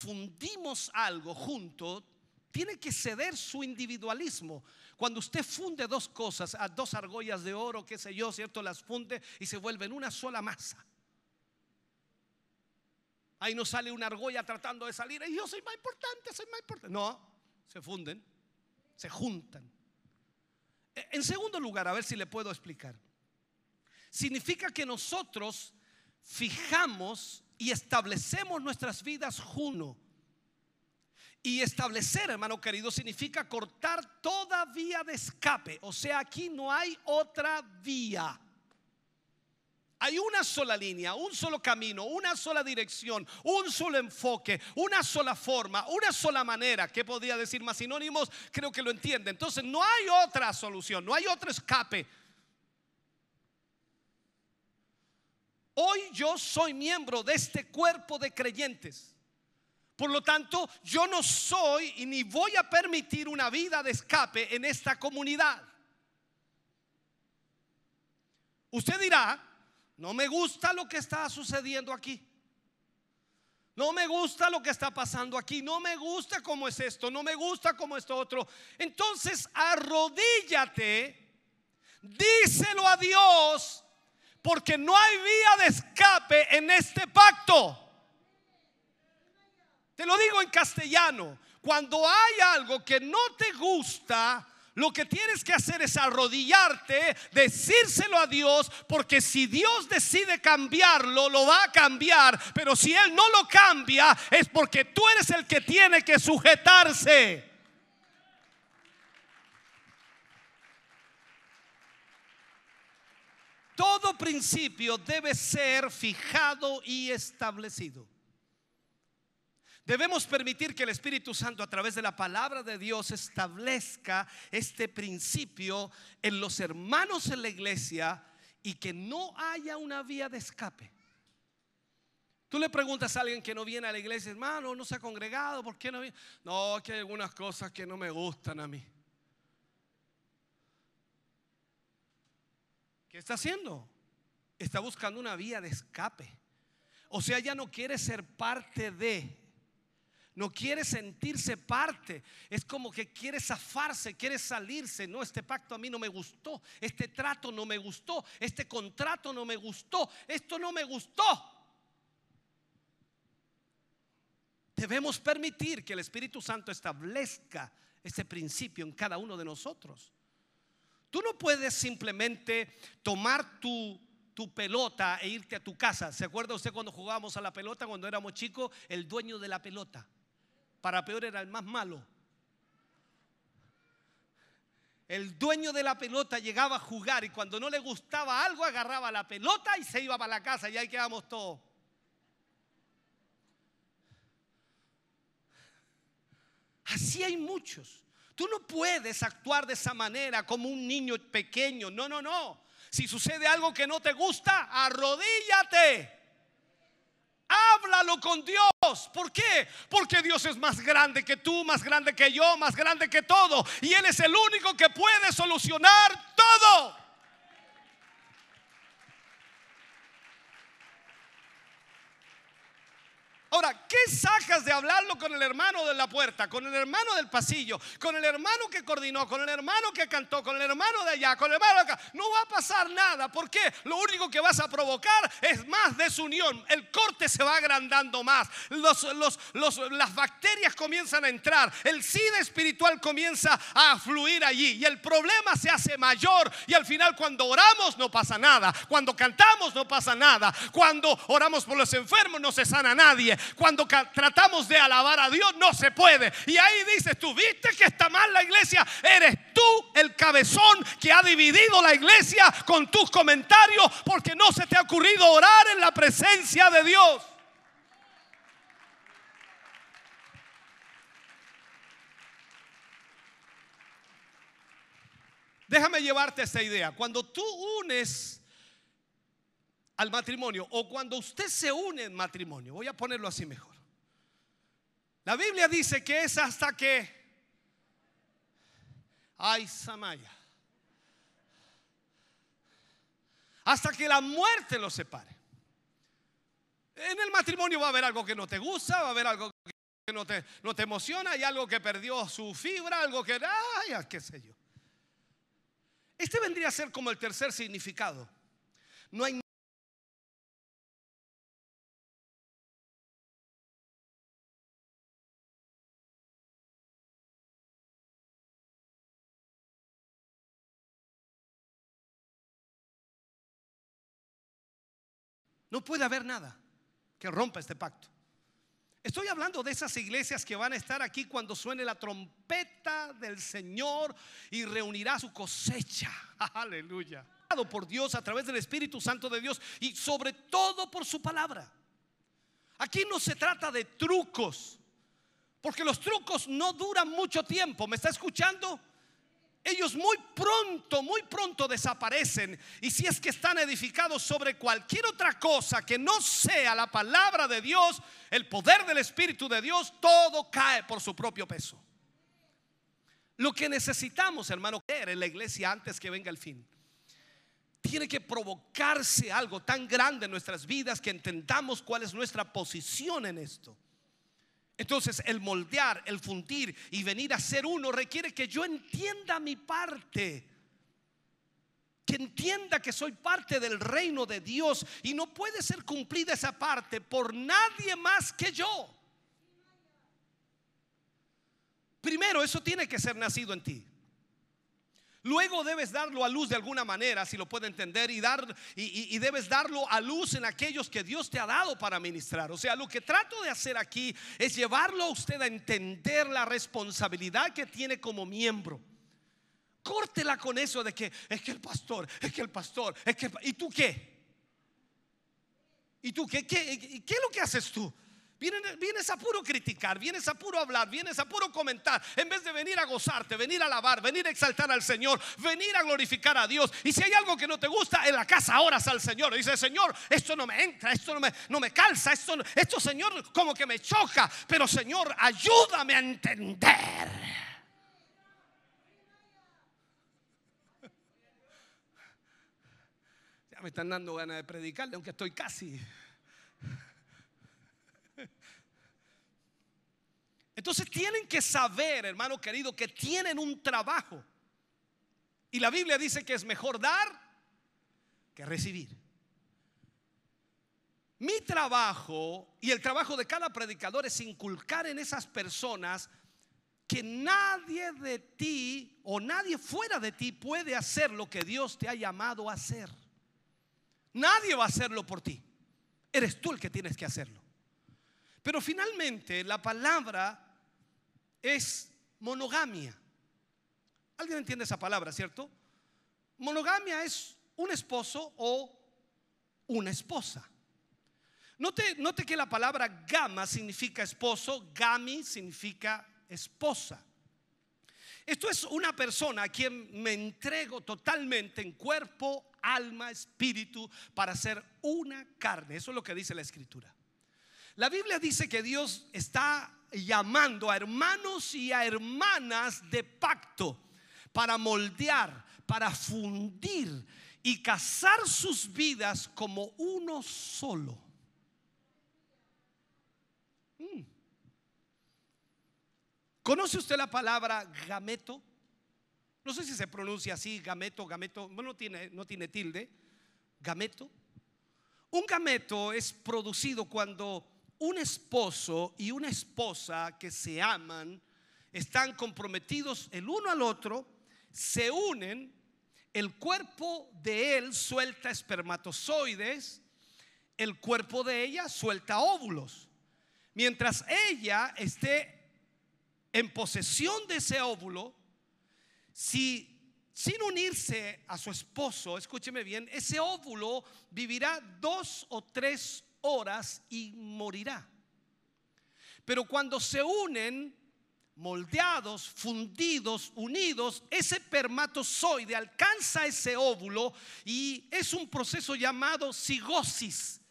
fundimos algo junto, tiene que ceder su individualismo. Cuando usted funde dos cosas, a dos argollas de oro, qué sé yo, ¿cierto? Las funde y se vuelven una sola masa. Ahí no sale una argolla tratando de salir. Y yo soy más importante, soy más importante. No, se funden, se juntan. E, en segundo lugar, a ver si le puedo explicar. Significa que nosotros fijamos y establecemos nuestras vidas juntos. Y establecer, hermano querido, significa cortar toda vía de escape. O sea, aquí no hay otra vía. Hay una sola línea, un solo camino, una sola dirección, un solo enfoque, una sola forma, una sola manera. ¿Qué podría decir más sinónimos? Creo que lo entiende. Entonces no hay otra solución, no hay otro escape. Hoy yo soy miembro de este cuerpo de creyentes. Por lo tanto, yo no soy y ni voy a permitir una vida de escape en esta comunidad. Usted dirá, no me gusta lo que está sucediendo aquí. No me gusta lo que está pasando aquí. No me gusta cómo es esto. No me gusta cómo esto otro. Entonces, arrodíllate. Díselo a Dios porque no hay vía de escape en este pacto. Te lo digo en castellano. Cuando hay algo que no te gusta, lo que tienes que hacer es arrodillarte, decírselo a Dios, porque si Dios decide cambiarlo, lo va a cambiar. Pero si Él no lo cambia, es porque tú eres el que tiene que sujetarse. Todo principio debe ser fijado y establecido. Debemos permitir que el Espíritu Santo a través de la palabra de Dios establezca este principio en los hermanos en la iglesia y que no haya una vía de escape. Tú le preguntas a alguien que no viene a la iglesia, hermano, no se ha congregado, ¿por qué no viene? No, que hay algunas cosas que no me gustan a mí. ¿Qué está haciendo? Está buscando una vía de escape. O sea, ya no quiere ser parte de, no quiere sentirse parte. Es como que quiere zafarse, quiere salirse. No, este pacto a mí no me gustó. Este trato no me gustó. Este contrato no me gustó. Esto no me gustó. Debemos permitir que el Espíritu Santo establezca ese principio en cada uno de nosotros. Tú no puedes simplemente tomar tu, tu pelota e irte a tu casa. ¿Se acuerda usted cuando jugábamos a la pelota cuando éramos chicos? El dueño de la pelota. Para peor era el más malo. El dueño de la pelota llegaba a jugar y cuando no le gustaba algo agarraba la pelota y se iba para la casa y ahí quedamos todos. Así hay muchos. Tú no puedes actuar de esa manera como un niño pequeño. No, no, no. Si sucede algo que no te gusta, arrodíllate. Háblalo con Dios. ¿Por qué? Porque Dios es más grande que tú, más grande que yo, más grande que todo. Y Él es el único que puede solucionar todo. Ahora, ¿qué sacas de hablarlo con el hermano de la puerta, con el hermano del pasillo, con el hermano que coordinó, con el hermano que cantó, con el hermano de allá, con el hermano de acá? No va a pasar nada. ¿Por qué? Lo único que vas a provocar es más desunión. El corte se va agrandando más. las bacterias comienzan a entrar. El SIDA espiritual comienza a fluir allí. Y el problema se hace mayor. Y al final cuando oramos no pasa nada. Cuando cantamos no pasa nada. Cuando oramos por los enfermos no se sana nadie. Cuando tratamos de alabar a Dios no se puede. Y ahí dices, tú viste que está mal la iglesia. Eres tú el cabezón que ha dividido la iglesia con tus comentarios porque no se te ha ocurrido orar en la presencia de Dios. Déjame llevarte esta idea. Cuando tú unes al matrimonio o cuando usted se une en matrimonio, voy a ponerlo así mejor. La Biblia dice que es hasta que ay Samaya. Hasta que la muerte los separe. En el matrimonio va a haber algo que no te gusta, va a haber algo que no te, no te emociona, hay algo que perdió su fibra, algo que, ay, qué sé yo. Este vendría a ser como el tercer significado. No hay No puede haber nada que rompa este pacto. Estoy hablando de esas iglesias que van a estar aquí cuando suene la trompeta del Señor y reunirá su cosecha. Aleluya. Por Dios a través del Espíritu Santo de Dios y sobre todo por su palabra. Aquí no se trata de trucos, porque los trucos no duran mucho tiempo. ¿Me está escuchando? Ellos muy pronto, muy pronto desaparecen. Y si es que están edificados sobre cualquier otra cosa que no sea la palabra de Dios, el poder del Espíritu de Dios, todo cae por su propio peso. Lo que necesitamos, hermano, en la iglesia antes que venga el fin. Tiene que provocarse algo tan grande en nuestras vidas que entendamos cuál es nuestra posición en esto. Entonces el moldear, el fundir y venir a ser uno requiere que yo entienda mi parte. Que entienda que soy parte del reino de Dios y no puede ser cumplida esa parte por nadie más que yo. Primero, eso tiene que ser nacido en ti. Luego debes darlo a luz de alguna manera, si lo puede entender, y, dar, y, debes darlo a luz en aquellos que Dios te ha dado para ministrar. O sea, lo que trato de hacer aquí es llevarlo a usted a entender la responsabilidad que tiene como miembro. Córtela con eso de que es que el pastor, es que el pastor, es que... ¿Y tú qué? ¿Y tú qué? ¿Qué, qué es lo que haces tú? Vienes, a puro criticar, vienes a puro hablar, vienes a puro comentar, en vez de venir a gozarte, venir a alabar, venir a exaltar al Señor, venir a glorificar a Dios. Y si hay algo que no te gusta, en la casa oras al Señor. Dice, Señor, esto no me entra, esto no me, no me calza, esto, esto, Señor, como que me choca. Pero, Señor, ayúdame a entender. Ya me están dando ganas de predicarle, aunque estoy casi. Entonces tienen que saber, hermano querido, que tienen un trabajo. Y la Biblia dice que es mejor dar que recibir. Mi trabajo y el trabajo de cada predicador es inculcar en esas personas que nadie de ti o nadie fuera de ti puede hacer lo que Dios te ha llamado a hacer. Nadie va a hacerlo por ti. Eres tú el que tienes que hacerlo. Pero finalmente la palabra es monogamia. ¿Alguien entiende esa palabra, cierto? Monogamia es un esposo o una esposa. Note, note que la palabra gama significa esposo, gami significa esposa. Esto es una persona a quien me entrego totalmente en cuerpo, alma, espíritu para ser una carne. Eso es lo que dice la escritura. La Biblia dice que Dios está llamando a hermanos y a hermanas de pacto para moldear, para fundir y casar sus vidas como uno solo. Mm. ¿Conoce usted la palabra gameto? No sé si se pronuncia así, gameto, gameto, no tiene, no tiene tilde. Gameto. Un gameto es producido cuando un esposo y una esposa que se aman, están comprometidos el uno al otro, se unen, el cuerpo de él suelta espermatozoides, el cuerpo de ella suelta óvulos. Mientras ella esté en posesión de ese óvulo, si sin unirse a su esposo, escúcheme bien, ese óvulo vivirá dos o tres horas y morirá. Pero cuando se unen, moldeados, fundidos, unidos, ese permatozoide alcanza ese óvulo y es un proceso llamado cigosis.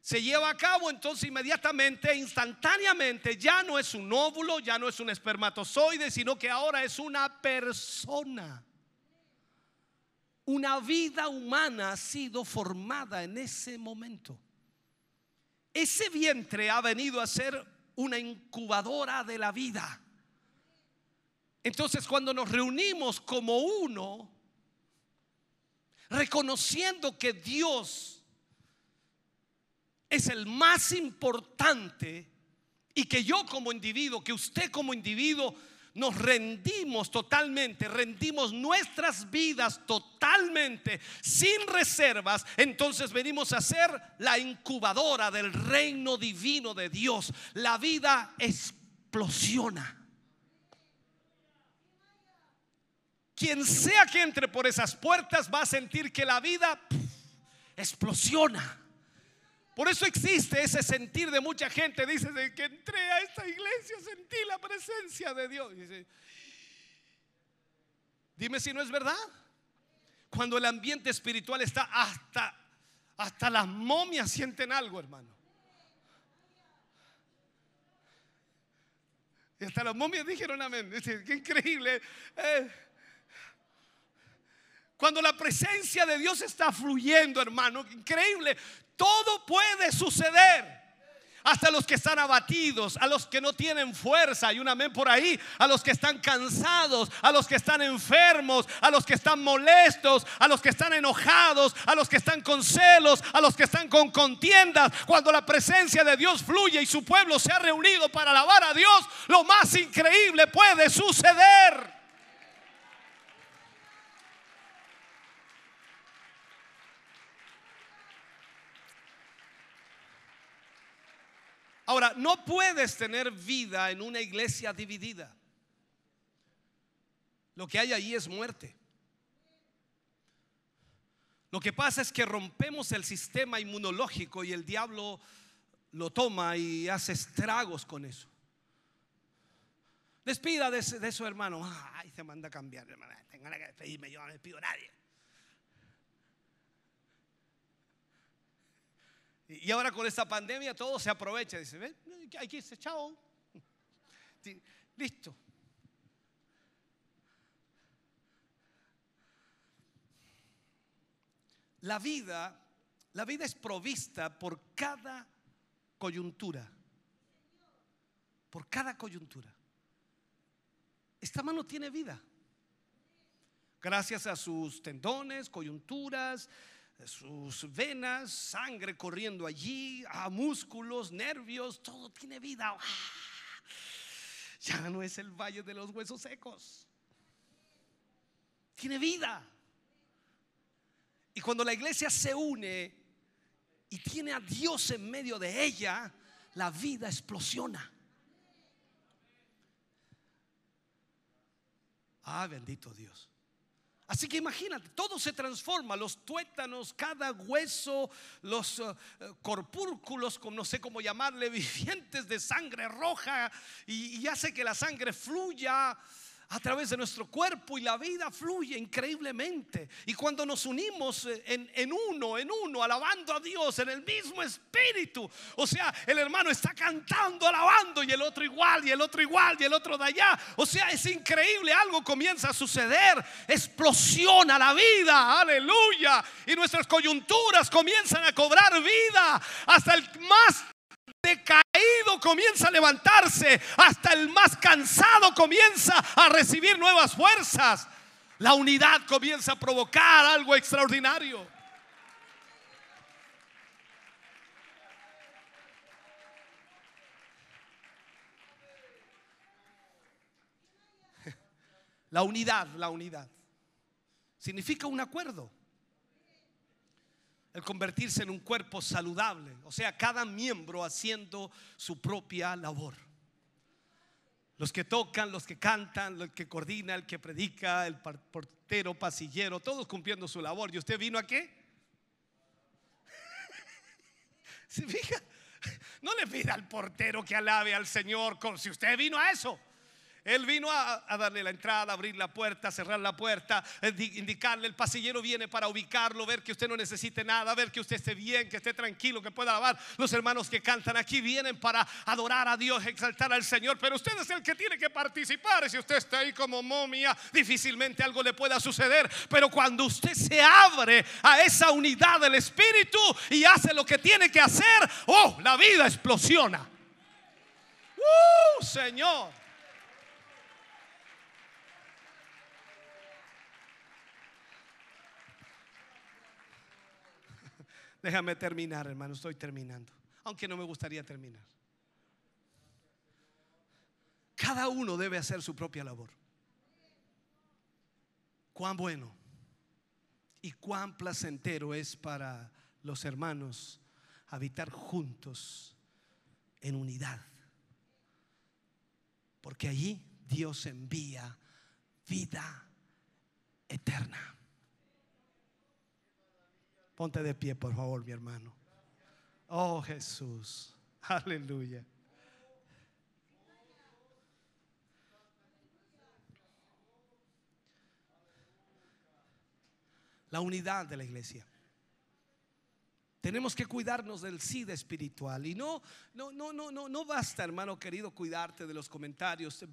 Se lleva a cabo entonces inmediatamente, instantáneamente, ya no es un óvulo, ya no es un espermatozoide, sino que ahora es una persona. Una vida humana ha sido formada en ese momento. Ese vientre ha venido a ser una incubadora de la vida. Entonces cuando nos reunimos como uno, reconociendo que Dios es el más importante y que yo como individuo, que usted como individuo, nos rendimos totalmente, rendimos nuestras vidas totalmente, sin reservas, entonces venimos a ser la incubadora del reino divino de Dios. La vida explosiona. Quien sea que entre por esas puertas va a sentir que la vida explosiona. Por eso existe ese sentir de mucha gente. Dice que entré a esta iglesia, sentí la presencia de Dios. Dime si no es verdad. Cuando el ambiente espiritual está hasta, hasta las momias sienten algo, hermano. Y hasta las momias dijeron amén. Dice, qué increíble. Eh, cuando la presencia de Dios está fluyendo, hermano, increíble. Todo puede suceder. Hasta los que están abatidos, a los que no tienen fuerza, y un amén por ahí, a los que están cansados, a los que están enfermos, a los que están molestos, a los que están enojados, a los que están con celos, a los que están con contiendas. Cuando la presencia de Dios fluye y su pueblo se ha reunido para alabar a Dios, lo más increíble puede suceder. Ahora, no puedes tener vida en una iglesia dividida. Lo que hay ahí es muerte. Lo que pasa es que rompemos el sistema inmunológico y el diablo lo toma y hace estragos con eso. Despida de, de su hermano. Ay, se manda a cambiar, hermana. Tengo que despedirme, yo no despido a nadie. Y ahora con esta pandemia todo se aprovecha. Dice, ¿ven? Hay que irse, chao. Listo. La vida, la vida es provista por cada coyuntura. Por cada coyuntura. Esta mano tiene vida. Gracias a sus tendones, coyunturas, sus venas, sangre corriendo allí, a músculos, nervios, todo tiene vida. ¡Ah! Ya no es el valle de los huesos secos. Tiene vida. Y cuando la iglesia se une y tiene a Dios en medio de ella, la vida explosiona. Ah, bendito Dios. Así que imagínate, todo se transforma, los tuétanos, cada hueso, los uh, corpúrculos, no sé cómo llamarle, vivientes de sangre roja y, y, hace que la sangre fluya a través de nuestro cuerpo y la vida fluye increíblemente. Y cuando nos unimos en, en, uno, en uno, alabando a Dios en el mismo espíritu, o sea, el hermano está cantando, alabando y el otro igual, y el otro igual, y el otro de allá. O sea, es increíble, algo comienza a suceder, explosiona la vida, aleluya. Y nuestras coyunturas comienzan a cobrar vida hasta el más decaído comienza a levantarse, hasta el más cansado comienza a recibir nuevas fuerzas. La unidad comienza a provocar algo extraordinario. La unidad, la unidad. Significa un acuerdo el convertirse en un cuerpo saludable, o sea, cada miembro haciendo su propia labor. Los que tocan, los que cantan, el que coordina, el que predica, el portero, pasillero, todos cumpliendo su labor. ¿Y usted vino a qué? ¿Se fija? No le pida al portero que alabe al Señor si usted vino a eso. Él vino a, darle la entrada, abrir la puerta, cerrar la puerta, eh, indicarle, el pasillero viene para ubicarlo, ver que usted no necesite nada, ver que usted esté bien, que esté tranquilo, que pueda alabar. Los hermanos que cantan aquí vienen para adorar a Dios, exaltar al Señor, pero usted es el que tiene que participar. Si usted está ahí como momia, difícilmente algo le pueda suceder. Pero cuando usted se abre a esa unidad del Espíritu y hace lo que tiene que hacer, oh, la vida explosiona. ¡Uh, Señor! Déjame terminar, hermano, estoy terminando. Aunque no me gustaría terminar. Cada uno debe hacer su propia labor. Cuán bueno y cuán placentero es para los hermanos habitar juntos en unidad. Porque allí Dios envía vida eterna. Ponte de pie, por favor, mi hermano. Oh Jesús. Aleluya. La unidad de la iglesia. Tenemos que cuidarnos del SIDA espiritual. Y no, no, no, no, no, no basta, hermano querido, cuidarte de los comentarios.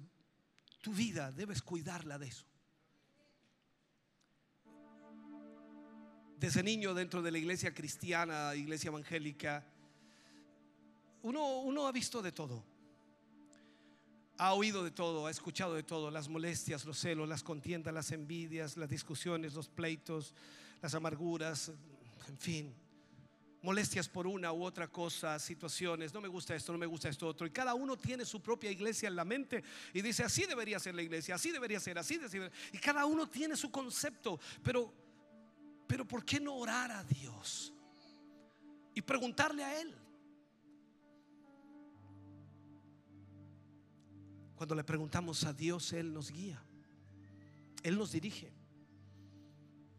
Tu vida debes cuidarla de eso. Desde niño dentro de la iglesia cristiana, iglesia evangélica, uno, ha visto de todo. Ha oído de todo, ha escuchado de todo, las molestias, los celos, las contiendas, las envidias, las discusiones, los pleitos, las amarguras, en fin, molestias por una u otra cosa, situaciones, no me gusta esto, no me gusta esto otro. Y cada uno tiene su propia iglesia en la mente y dice, así debería ser la iglesia, así debería ser, así debería ser. Y cada uno tiene su concepto, pero pero ¿por qué no orar a Dios? Y preguntarle a Él. Cuando le preguntamos a Dios, Él nos guía. Él nos dirige.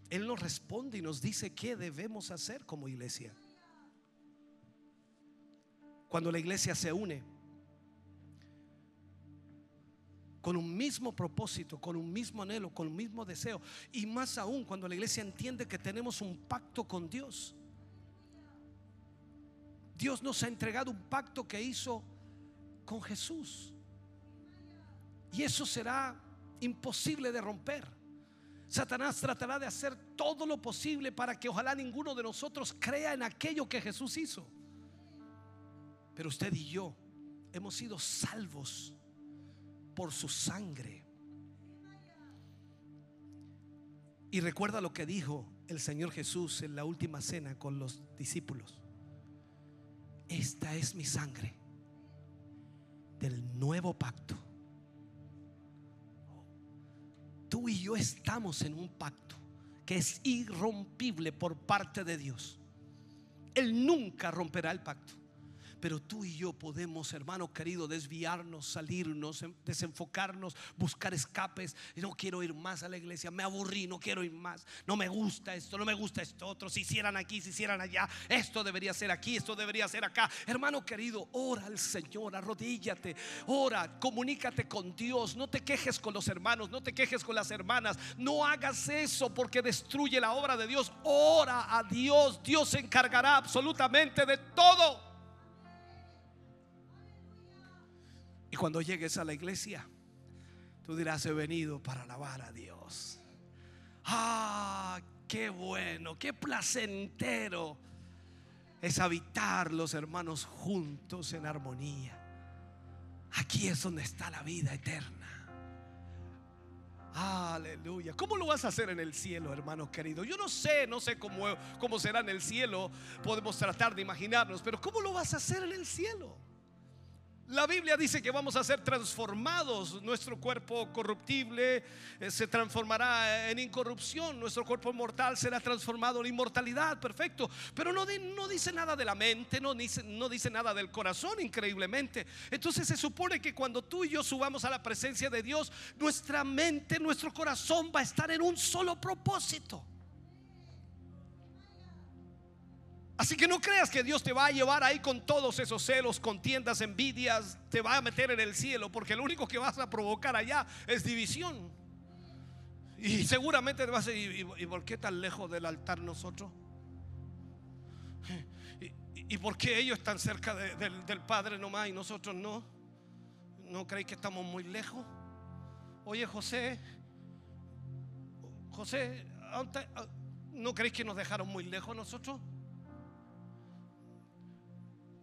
Él nos responde y nos dice qué debemos hacer como iglesia. Cuando la iglesia se une, con un mismo propósito, con un mismo anhelo, con un mismo deseo. Y más aún cuando la iglesia entiende que tenemos un pacto con Dios. Dios nos ha entregado un pacto que hizo con Jesús. Y eso será imposible de romper. Satanás tratará de hacer todo lo posible para que ojalá ninguno de nosotros crea en aquello que Jesús hizo. Pero usted y yo hemos sido salvos por su sangre. Y recuerda lo que dijo el Señor Jesús en la última cena con los discípulos. Esta es mi sangre del nuevo pacto. Tú y yo estamos en un pacto que es irrompible por parte de Dios. Él nunca romperá el pacto. Pero tú y yo podemos, hermano querido, desviarnos, salirnos, em, desenfocarnos, buscar escapes. No quiero ir más a la iglesia, me aburrí, no quiero ir más. No me gusta esto, no me gusta esto otro. Si hicieran aquí, si hicieran allá, esto debería ser aquí, esto debería ser acá. Hermano querido, ora al Señor, arrodíllate, ora, comunícate con Dios. No te quejes con los hermanos, no te quejes con las hermanas. No hagas eso porque destruye la obra de Dios. Ora a Dios, Dios se encargará absolutamente de todo. Cuando llegues a la iglesia, tú dirás, he venido para alabar a Dios. Ah, qué bueno, qué placentero es habitar los hermanos juntos en armonía. Aquí es donde está la vida eterna. Aleluya. ¿Cómo lo vas a hacer en el cielo, hermano querido? Yo no sé, no sé cómo, cómo será en el cielo. Podemos tratar de imaginarnos, pero ¿cómo lo vas a hacer en el cielo? La Biblia dice que vamos a ser transformados. Nuestro cuerpo corruptible eh, se transformará en incorrupción. Nuestro cuerpo mortal será transformado en inmortalidad. Perfecto. Pero no, dice nada de la mente, no dice, no dice nada del corazón, increíblemente. Entonces se supone que cuando tú y yo subamos a la presencia de Dios, nuestra mente, nuestro corazón va a estar en un solo propósito. Así que no creas que Dios te va a llevar ahí con todos esos celos, contiendas, envidias, te va a meter en el cielo, porque lo único que vas a provocar allá es división. Y seguramente te vas a decir, ¿y, por qué tan lejos del altar nosotros? ¿Y, por qué ellos están cerca del, del Padre nomás y nosotros no? ¿No creéis que estamos muy lejos? Oye, José, José, ¿no creéis que nos dejaron muy lejos nosotros?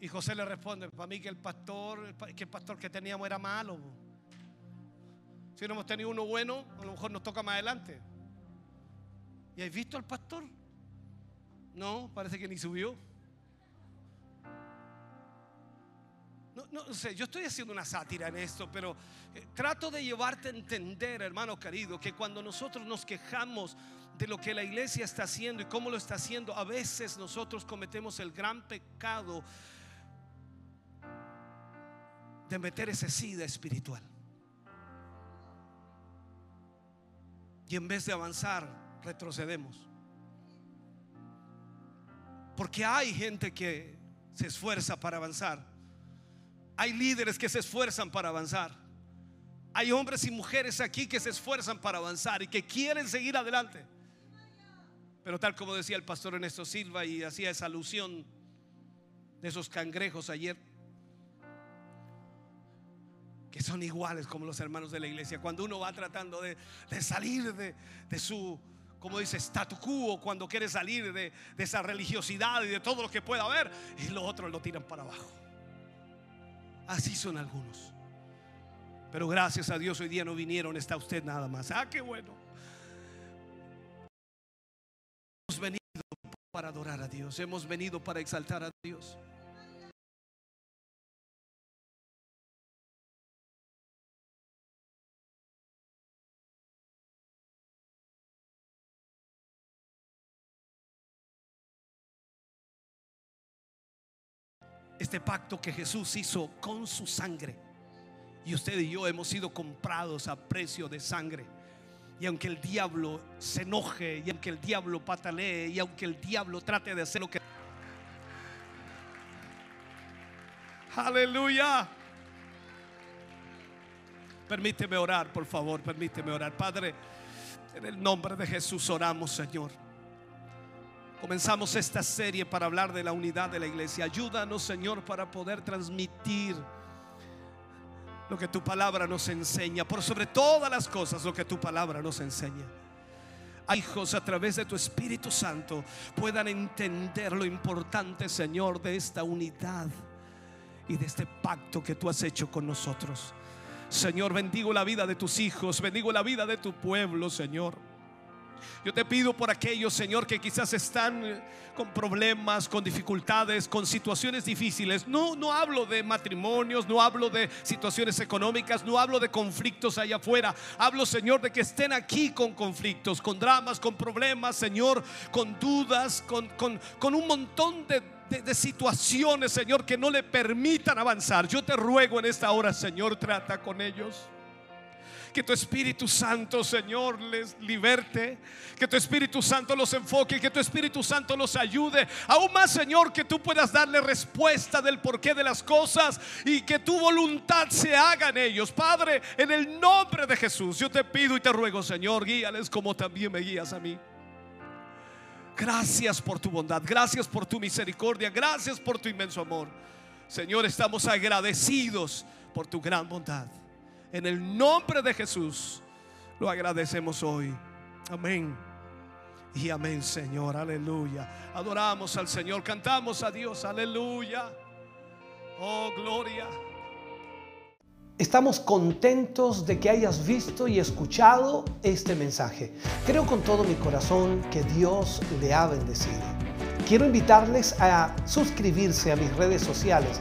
Y José le responde, para mí que el pastor, que el pastor que teníamos era malo. Si no hemos tenido uno bueno, a lo mejor nos toca más adelante. ¿Y has visto al pastor? No, parece que ni subió. No, sé, yo estoy haciendo una sátira en esto, pero eh, trato de llevarte a entender, hermano querido, que cuando nosotros nos quejamos de lo que la iglesia está haciendo y cómo lo está haciendo, a veces nosotros cometemos el gran pecado de meter ese sida espiritual. Y en vez de avanzar, retrocedemos. Porque hay gente que se esfuerza para avanzar. Hay líderes que se esfuerzan para avanzar. Hay hombres y mujeres aquí que se esfuerzan para avanzar y que quieren seguir adelante. Pero tal como decía el pastor Ernesto Silva y hacía esa alusión de esos cangrejos ayer, que son iguales como los hermanos de la iglesia. Cuando uno va tratando de, salir de, su, como dice, statu quo, cuando quiere salir de, de esa religiosidad y de todo lo que pueda haber, y los otros lo tiran para abajo. Así son algunos. Pero gracias a Dios hoy día no vinieron, está usted nada más. Ah, qué bueno. Hemos venido para adorar a Dios, hemos venido para exaltar a Dios. Este pacto que Jesús hizo con su sangre. Y usted y yo hemos sido comprados a precio de sangre. Y aunque el diablo se enoje, y aunque el diablo patalee, y aunque el diablo trate de hacer lo que... Aleluya. Permíteme orar, por favor, permíteme orar. Padre, en el nombre de Jesús oramos, Señor. Comenzamos esta serie para hablar de la unidad de la iglesia. Ayúdanos, Señor, para poder transmitir lo que tu palabra nos enseña. Por sobre todas las cosas, lo que tu palabra nos enseña. A hijos a través de tu Espíritu Santo puedan entender lo importante, Señor, de esta unidad y de este pacto que tú has hecho con nosotros. Señor, bendigo la vida de tus hijos, bendigo la vida de tu pueblo, Señor. Yo te pido por aquellos, Señor, que quizás están eh, con problemas, con dificultades, con situaciones difíciles. No, no hablo de matrimonios, no hablo de situaciones económicas, no hablo de conflictos allá afuera. Hablo, Señor, de que estén aquí con conflictos, con dramas, con problemas, Señor, con dudas, con, con un montón de de, de situaciones, Señor, que no le permitan avanzar. Yo te ruego en esta hora, Señor, trata con ellos. Que tu Espíritu Santo, Señor, les liberte. Que tu Espíritu Santo los enfoque. Que tu Espíritu Santo los ayude. Aún más, Señor, que tú puedas darle respuesta del porqué de las cosas. Y que tu voluntad se haga en ellos. Padre, en el nombre de Jesús, yo te pido y te ruego, Señor, guíales como también me guías a mí. Gracias por tu bondad, gracias por tu misericordia, gracias por tu inmenso amor. Señor, estamos agradecidos por tu gran bondad. En el nombre de Jesús lo agradecemos hoy. Amén. Y amén, Señor. Aleluya. Adoramos al Señor, cantamos a Dios. Aleluya. Oh, gloria. Estamos contentos de que hayas visto y escuchado este mensaje. Creo con todo mi corazón que Dios le ha bendecido. Quiero invitarles a suscribirse a mis redes sociales,